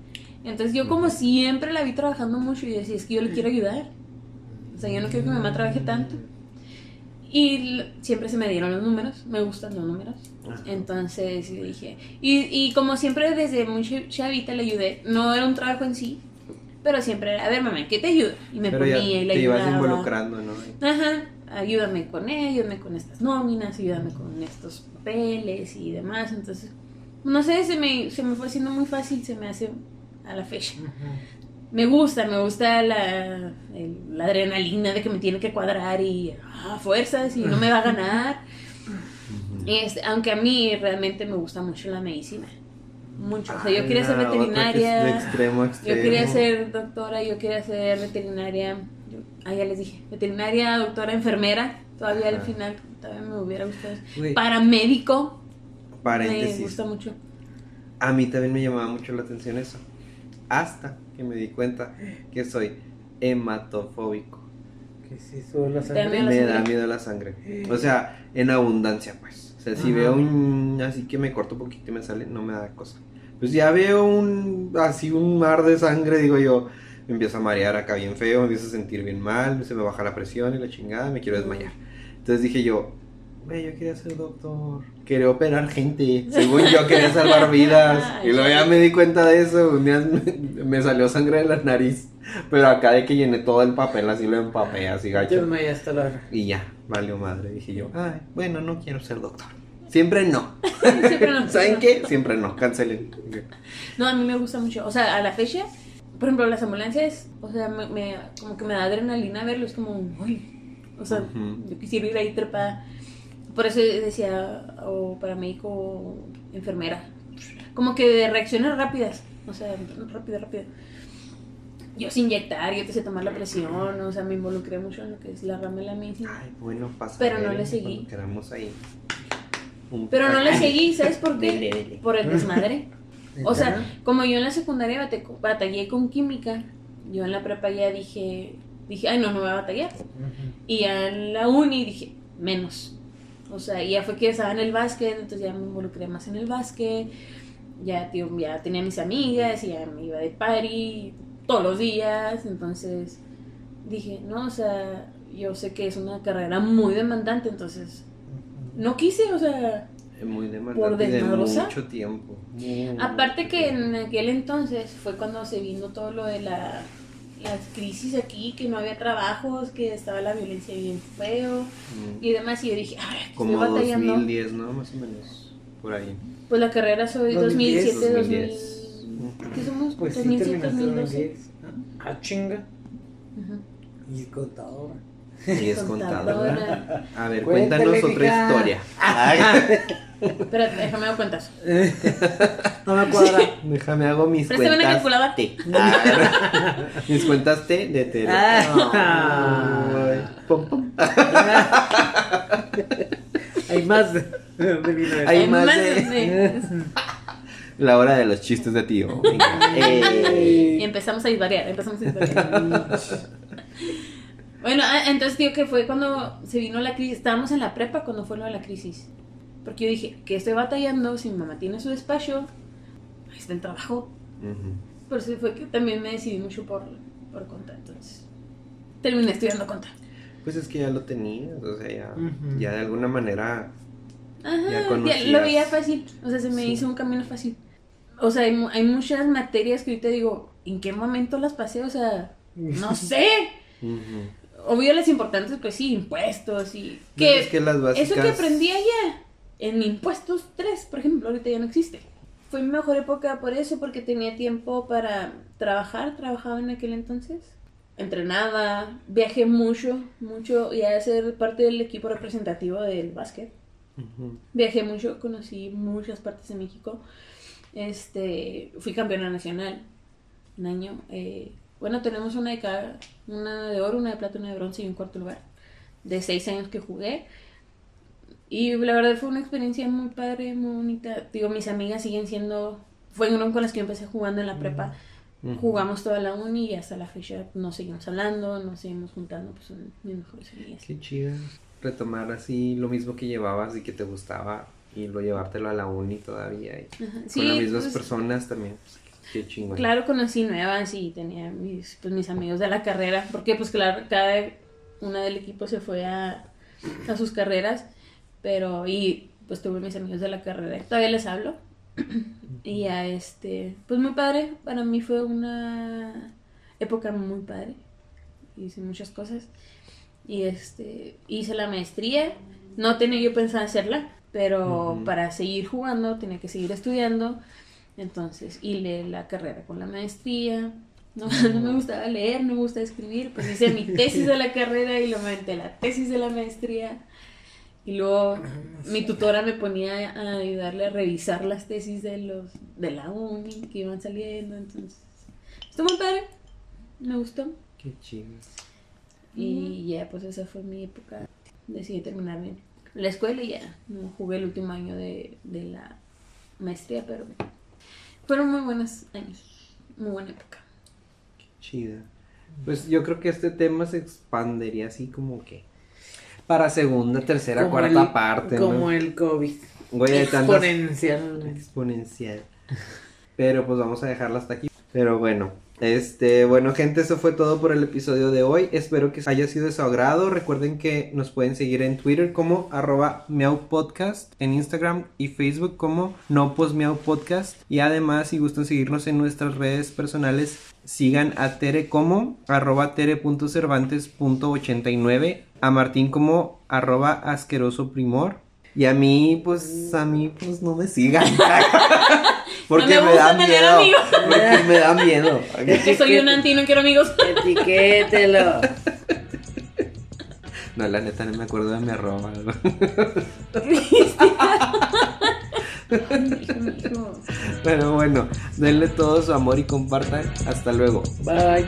S3: Entonces yo como siempre la vi trabajando mucho y decía, es que yo le quiero ayudar. O sea, yo no quiero que mi mamá trabaje tanto. Y siempre se me dieron los números, me gustan los números. Entonces yo dije, y, y como siempre desde muy ch- chavita le ayudé, no era un trabajo en sí, pero siempre era, a ver mamá, ¿qué te ayudo? Y me
S2: Pero
S3: ponía y le
S2: te ibas
S3: ayudaba.
S2: involucrando, ¿no?
S3: Ajá, ayúdame con ello, ayúdame con estas nóminas, ayúdame con estos papeles y demás. Entonces, no sé, se me, se me fue haciendo muy fácil, se me hace a la fecha.
S4: Ujú.
S3: Me gusta, me gusta la, el- la adrenalina de que me tiene que cuadrar y ah, fuerzas y no me va a ganar. <laughs> Este, aunque a mí realmente me gusta mucho la medicina. Mucho. O sea, yo quería ser veterinaria.
S2: Extremo extremo.
S3: Yo quería ser doctora, yo quería ser veterinaria. Yo, ah, ya les dije. Veterinaria, doctora, enfermera. Todavía al final, todavía me hubiera gustado.
S4: Güey.
S3: Paramédico. Me
S2: Paréntesis.
S3: gusta mucho.
S2: A mí también me llamaba mucho la atención eso. Hasta que me di cuenta que soy hematofóbico.
S4: ¿Qué es eso? La
S3: Te
S4: sangre.
S3: la
S2: Me da miedo la sangre. O sea, en abundancia, pues. O sea, si
S4: Ajá.
S2: veo un. Así que me corto un poquito y me sale, no me da cosa. Pues ya veo un. Así un mar de sangre, digo yo. Me empiezo a marear acá bien feo, me empiezo a sentir bien mal, se me baja la presión y la chingada, me quiero desmayar. Entonces dije yo, güey, yo quería ser doctor. Quería operar gente. Según yo quería salvar <laughs> vidas. Y luego ya me di cuenta de eso. Un día me, me salió sangre de la nariz. Pero acá de que llené todo el papel, así lo empapé, así
S4: Yo
S2: gacho.
S4: me hasta la hora.
S2: Y ya, valió madre. Dije yo, ay, bueno, no quiero ser doctor. Siempre no. <laughs>
S3: Siempre no-
S2: ¿Saben qué? Siempre no, cancelen.
S3: No, a mí me gusta mucho. O sea, a la fecha, por ejemplo, las ambulancias, o sea, me, me- como que me da adrenalina verlo. Es como, uy, o sea, yo quisiera ir ahí trepada. Por eso decía, o paramédico o enfermera. Como que de reacciones rápidas. O sea, rápido, rápido. Yo sé inyectar, yo te sé tomar la presión. O sea, me involucré mucho en lo que es la rama de la medicina.
S2: Ay, bueno, pasa.
S3: Pero no le seguí.
S2: Quedamos ahí. Un-
S3: Pero no le seguí, ¿sabes por <laughs> qué?
S2: Dele, dele.
S3: Por el desmadre. O sea, como yo en la secundaria batallé con química, yo en la prepa ya dije, dije, ay no, no voy a batallar. Y ya en la uni dije, menos. O sea, y ya fue que estaba en el básquet, entonces ya me involucré más en el básquet. Ya, tío, ya tenía mis amigas y ya me iba de party todos los días. Entonces dije, no, o sea, yo sé que es una carrera muy demandante, entonces no quise, o sea,
S2: Es Muy
S3: Por
S2: demandante y de mucho tiempo. Muy,
S3: Aparte
S2: mucho
S3: que
S2: tiempo.
S3: en aquel entonces fue cuando se vino todo lo de la las crisis aquí, que no había trabajos, que estaba la violencia bien feo
S2: Mm.
S3: y demás, y yo dije, ay,
S2: Como
S3: estoy batallando.
S2: 2010, ¿no? Más o menos. Por ahí.
S3: Pues la carrera soy
S4: 2010,
S3: 2007, 2000...
S2: 2010.
S3: ¿Qué somos?
S4: Pues sí,
S3: 2007,
S4: terminaste
S3: 2012.
S4: 2010. Ah, chinga.
S3: Ujú.
S4: Y contadora.
S2: Y es contadora.
S3: Contadora.
S2: A ver,
S4: Cuéntale,
S2: cuéntanos otra historia. <laughs>
S3: Espérate, déjame dar cuentas. <laughs>
S4: No me cuadra.
S2: Déjame hago mis
S3: Préstame una
S2: cuentas.
S3: calculadora.
S2: T. Ah, <laughs> mis cuentas T de tele.
S4: Ah.
S2: Ay, pum, pum. <laughs>
S4: Hay más.
S2: Hay
S3: Hay
S2: más
S3: más
S2: de-
S3: de-
S2: La hora de los chistes de tío. Venga. Eh,
S3: Y empezamos a disvariar, empezamos a disvariar. bueno, ah, entonces digo que fue cuando se vino la crisis, estábamos en la prepa cuando fue lo de la crisis. Porque yo dije, que estoy batallando, si mi mamá tiene su despacho, ahí está el trabajo.
S2: ujú.
S3: Por eso fue que también me decidí mucho por, por conta, entonces. Terminé estudiando conta.
S2: Pues es que ya lo tenías, o sea, ya,
S4: Ujú.
S2: ya de alguna manera.
S3: Ajá,
S2: Ya
S3: ya lo veía fácil, o sea, se me
S2: Sí.
S3: hizo un camino fácil. O sea, hay, hay muchas materias que ahorita digo, ¿en qué momento las pasé? O sea, no <laughs> sé.
S2: ujú.
S3: Obvio las importantes, pues sí, impuestos y...
S2: No,
S3: Que,
S2: es que las básicas.
S3: Eso que aprendí allá, en impuestos 3, por ejemplo, ahorita ya no existe. fue mi mejor época por eso, porque tenía tiempo para trabajar, trabajaba en aquel entonces. Entrenaba, viajé mucho, mucho, y a ser parte del equipo representativo del básquet.
S2: Ujú.
S3: Viajé mucho, conocí muchas partes de México. Este, fui campeona nacional un año. eh, bueno, tenemos una de cada, una de oro, una de plata, una de bronce y un cuarto lugar. De seis años que jugué. Y la verdad fue una experiencia muy padre, muy bonita. Digo, mis amigas siguen siendo, fueron con las que yo empecé jugando en la prepa.
S2: Ujú.
S3: Jugamos toda la uni y hasta la fecha nos seguimos hablando, nos seguimos juntando, pues son mis mejores amigas.
S2: Qué chido. Retomar así lo mismo que llevabas y que te gustaba y lo llevártelo a la uni todavía. Y
S3: Ajá.
S2: con
S3: Sí,
S2: las mismas
S3: pues,
S2: personas también. Qué chingón.
S3: Claro, conocí nuevas y tenía mis, pues, mis amigos de la carrera, porque pues claro, cada una del equipo se fue a, a sus carreras, pero y pues tuve mis amigos de la carrera, todavía les hablo. <clears throat> y a este, pues muy padre, para mí fue una época muy padre, hice muchas cosas y este, hice la maestría, no tenía yo pensado hacerla, pero
S2: Ujú.
S3: para seguir jugando tenía que seguir estudiando. Entonces, y la carrera con la maestría. No, <laughs> no me gustaba leer, no me gustaba escribir. Pues hice mi tesis de la carrera y me aventé la tesis de la maestría. Y luego mi tutora me ponía a ayudarle a revisar las tesis de los de la uni que iban saliendo. Entonces, estuvo muy padre. Me gustó.
S2: Qué chido.
S3: Y ya, pues esa fue mi época. Decidí terminar bien la escuela y ya. No jugué el último año de, de la maestría, pero fueron muy buenos años. Muy buena época.
S2: Chida. Pues yo creo que este tema se expandería así como que para segunda, tercera,
S4: Como
S2: cuarta
S4: el-
S2: parte, ¿no?
S4: Como el COVID.
S2: Güey, hay tantas-
S4: Exponencial.
S2: exponencial. Pero pues vamos a dejarla hasta aquí. Pero bueno, este, bueno gente, eso fue todo por el episodio de hoy. Espero que haya sido de su agrado. Recuerden que nos pueden seguir en Twitter como arroba meowpodcast, en Instagram y Facebook como no pues podcast. Y además, si gustan seguirnos en nuestras redes personales, sigan a Tere como arroba tere.cervantes.89, a Martín como arroba asqueroso primor. Y a mí, pues, a mí, pues, no me sigan. <laughs> Porque
S3: No me
S2: me, da miedo.
S3: amigos.
S2: Porque me da miedo. <laughs>
S3: Que soy un anti y no quiero amigos.
S4: Etiquételo.
S2: No, la neta, no me acuerdo de mi arroba. <laughs> Pero bueno, denle todo su amor y compartan. Hasta luego.
S4: Bye.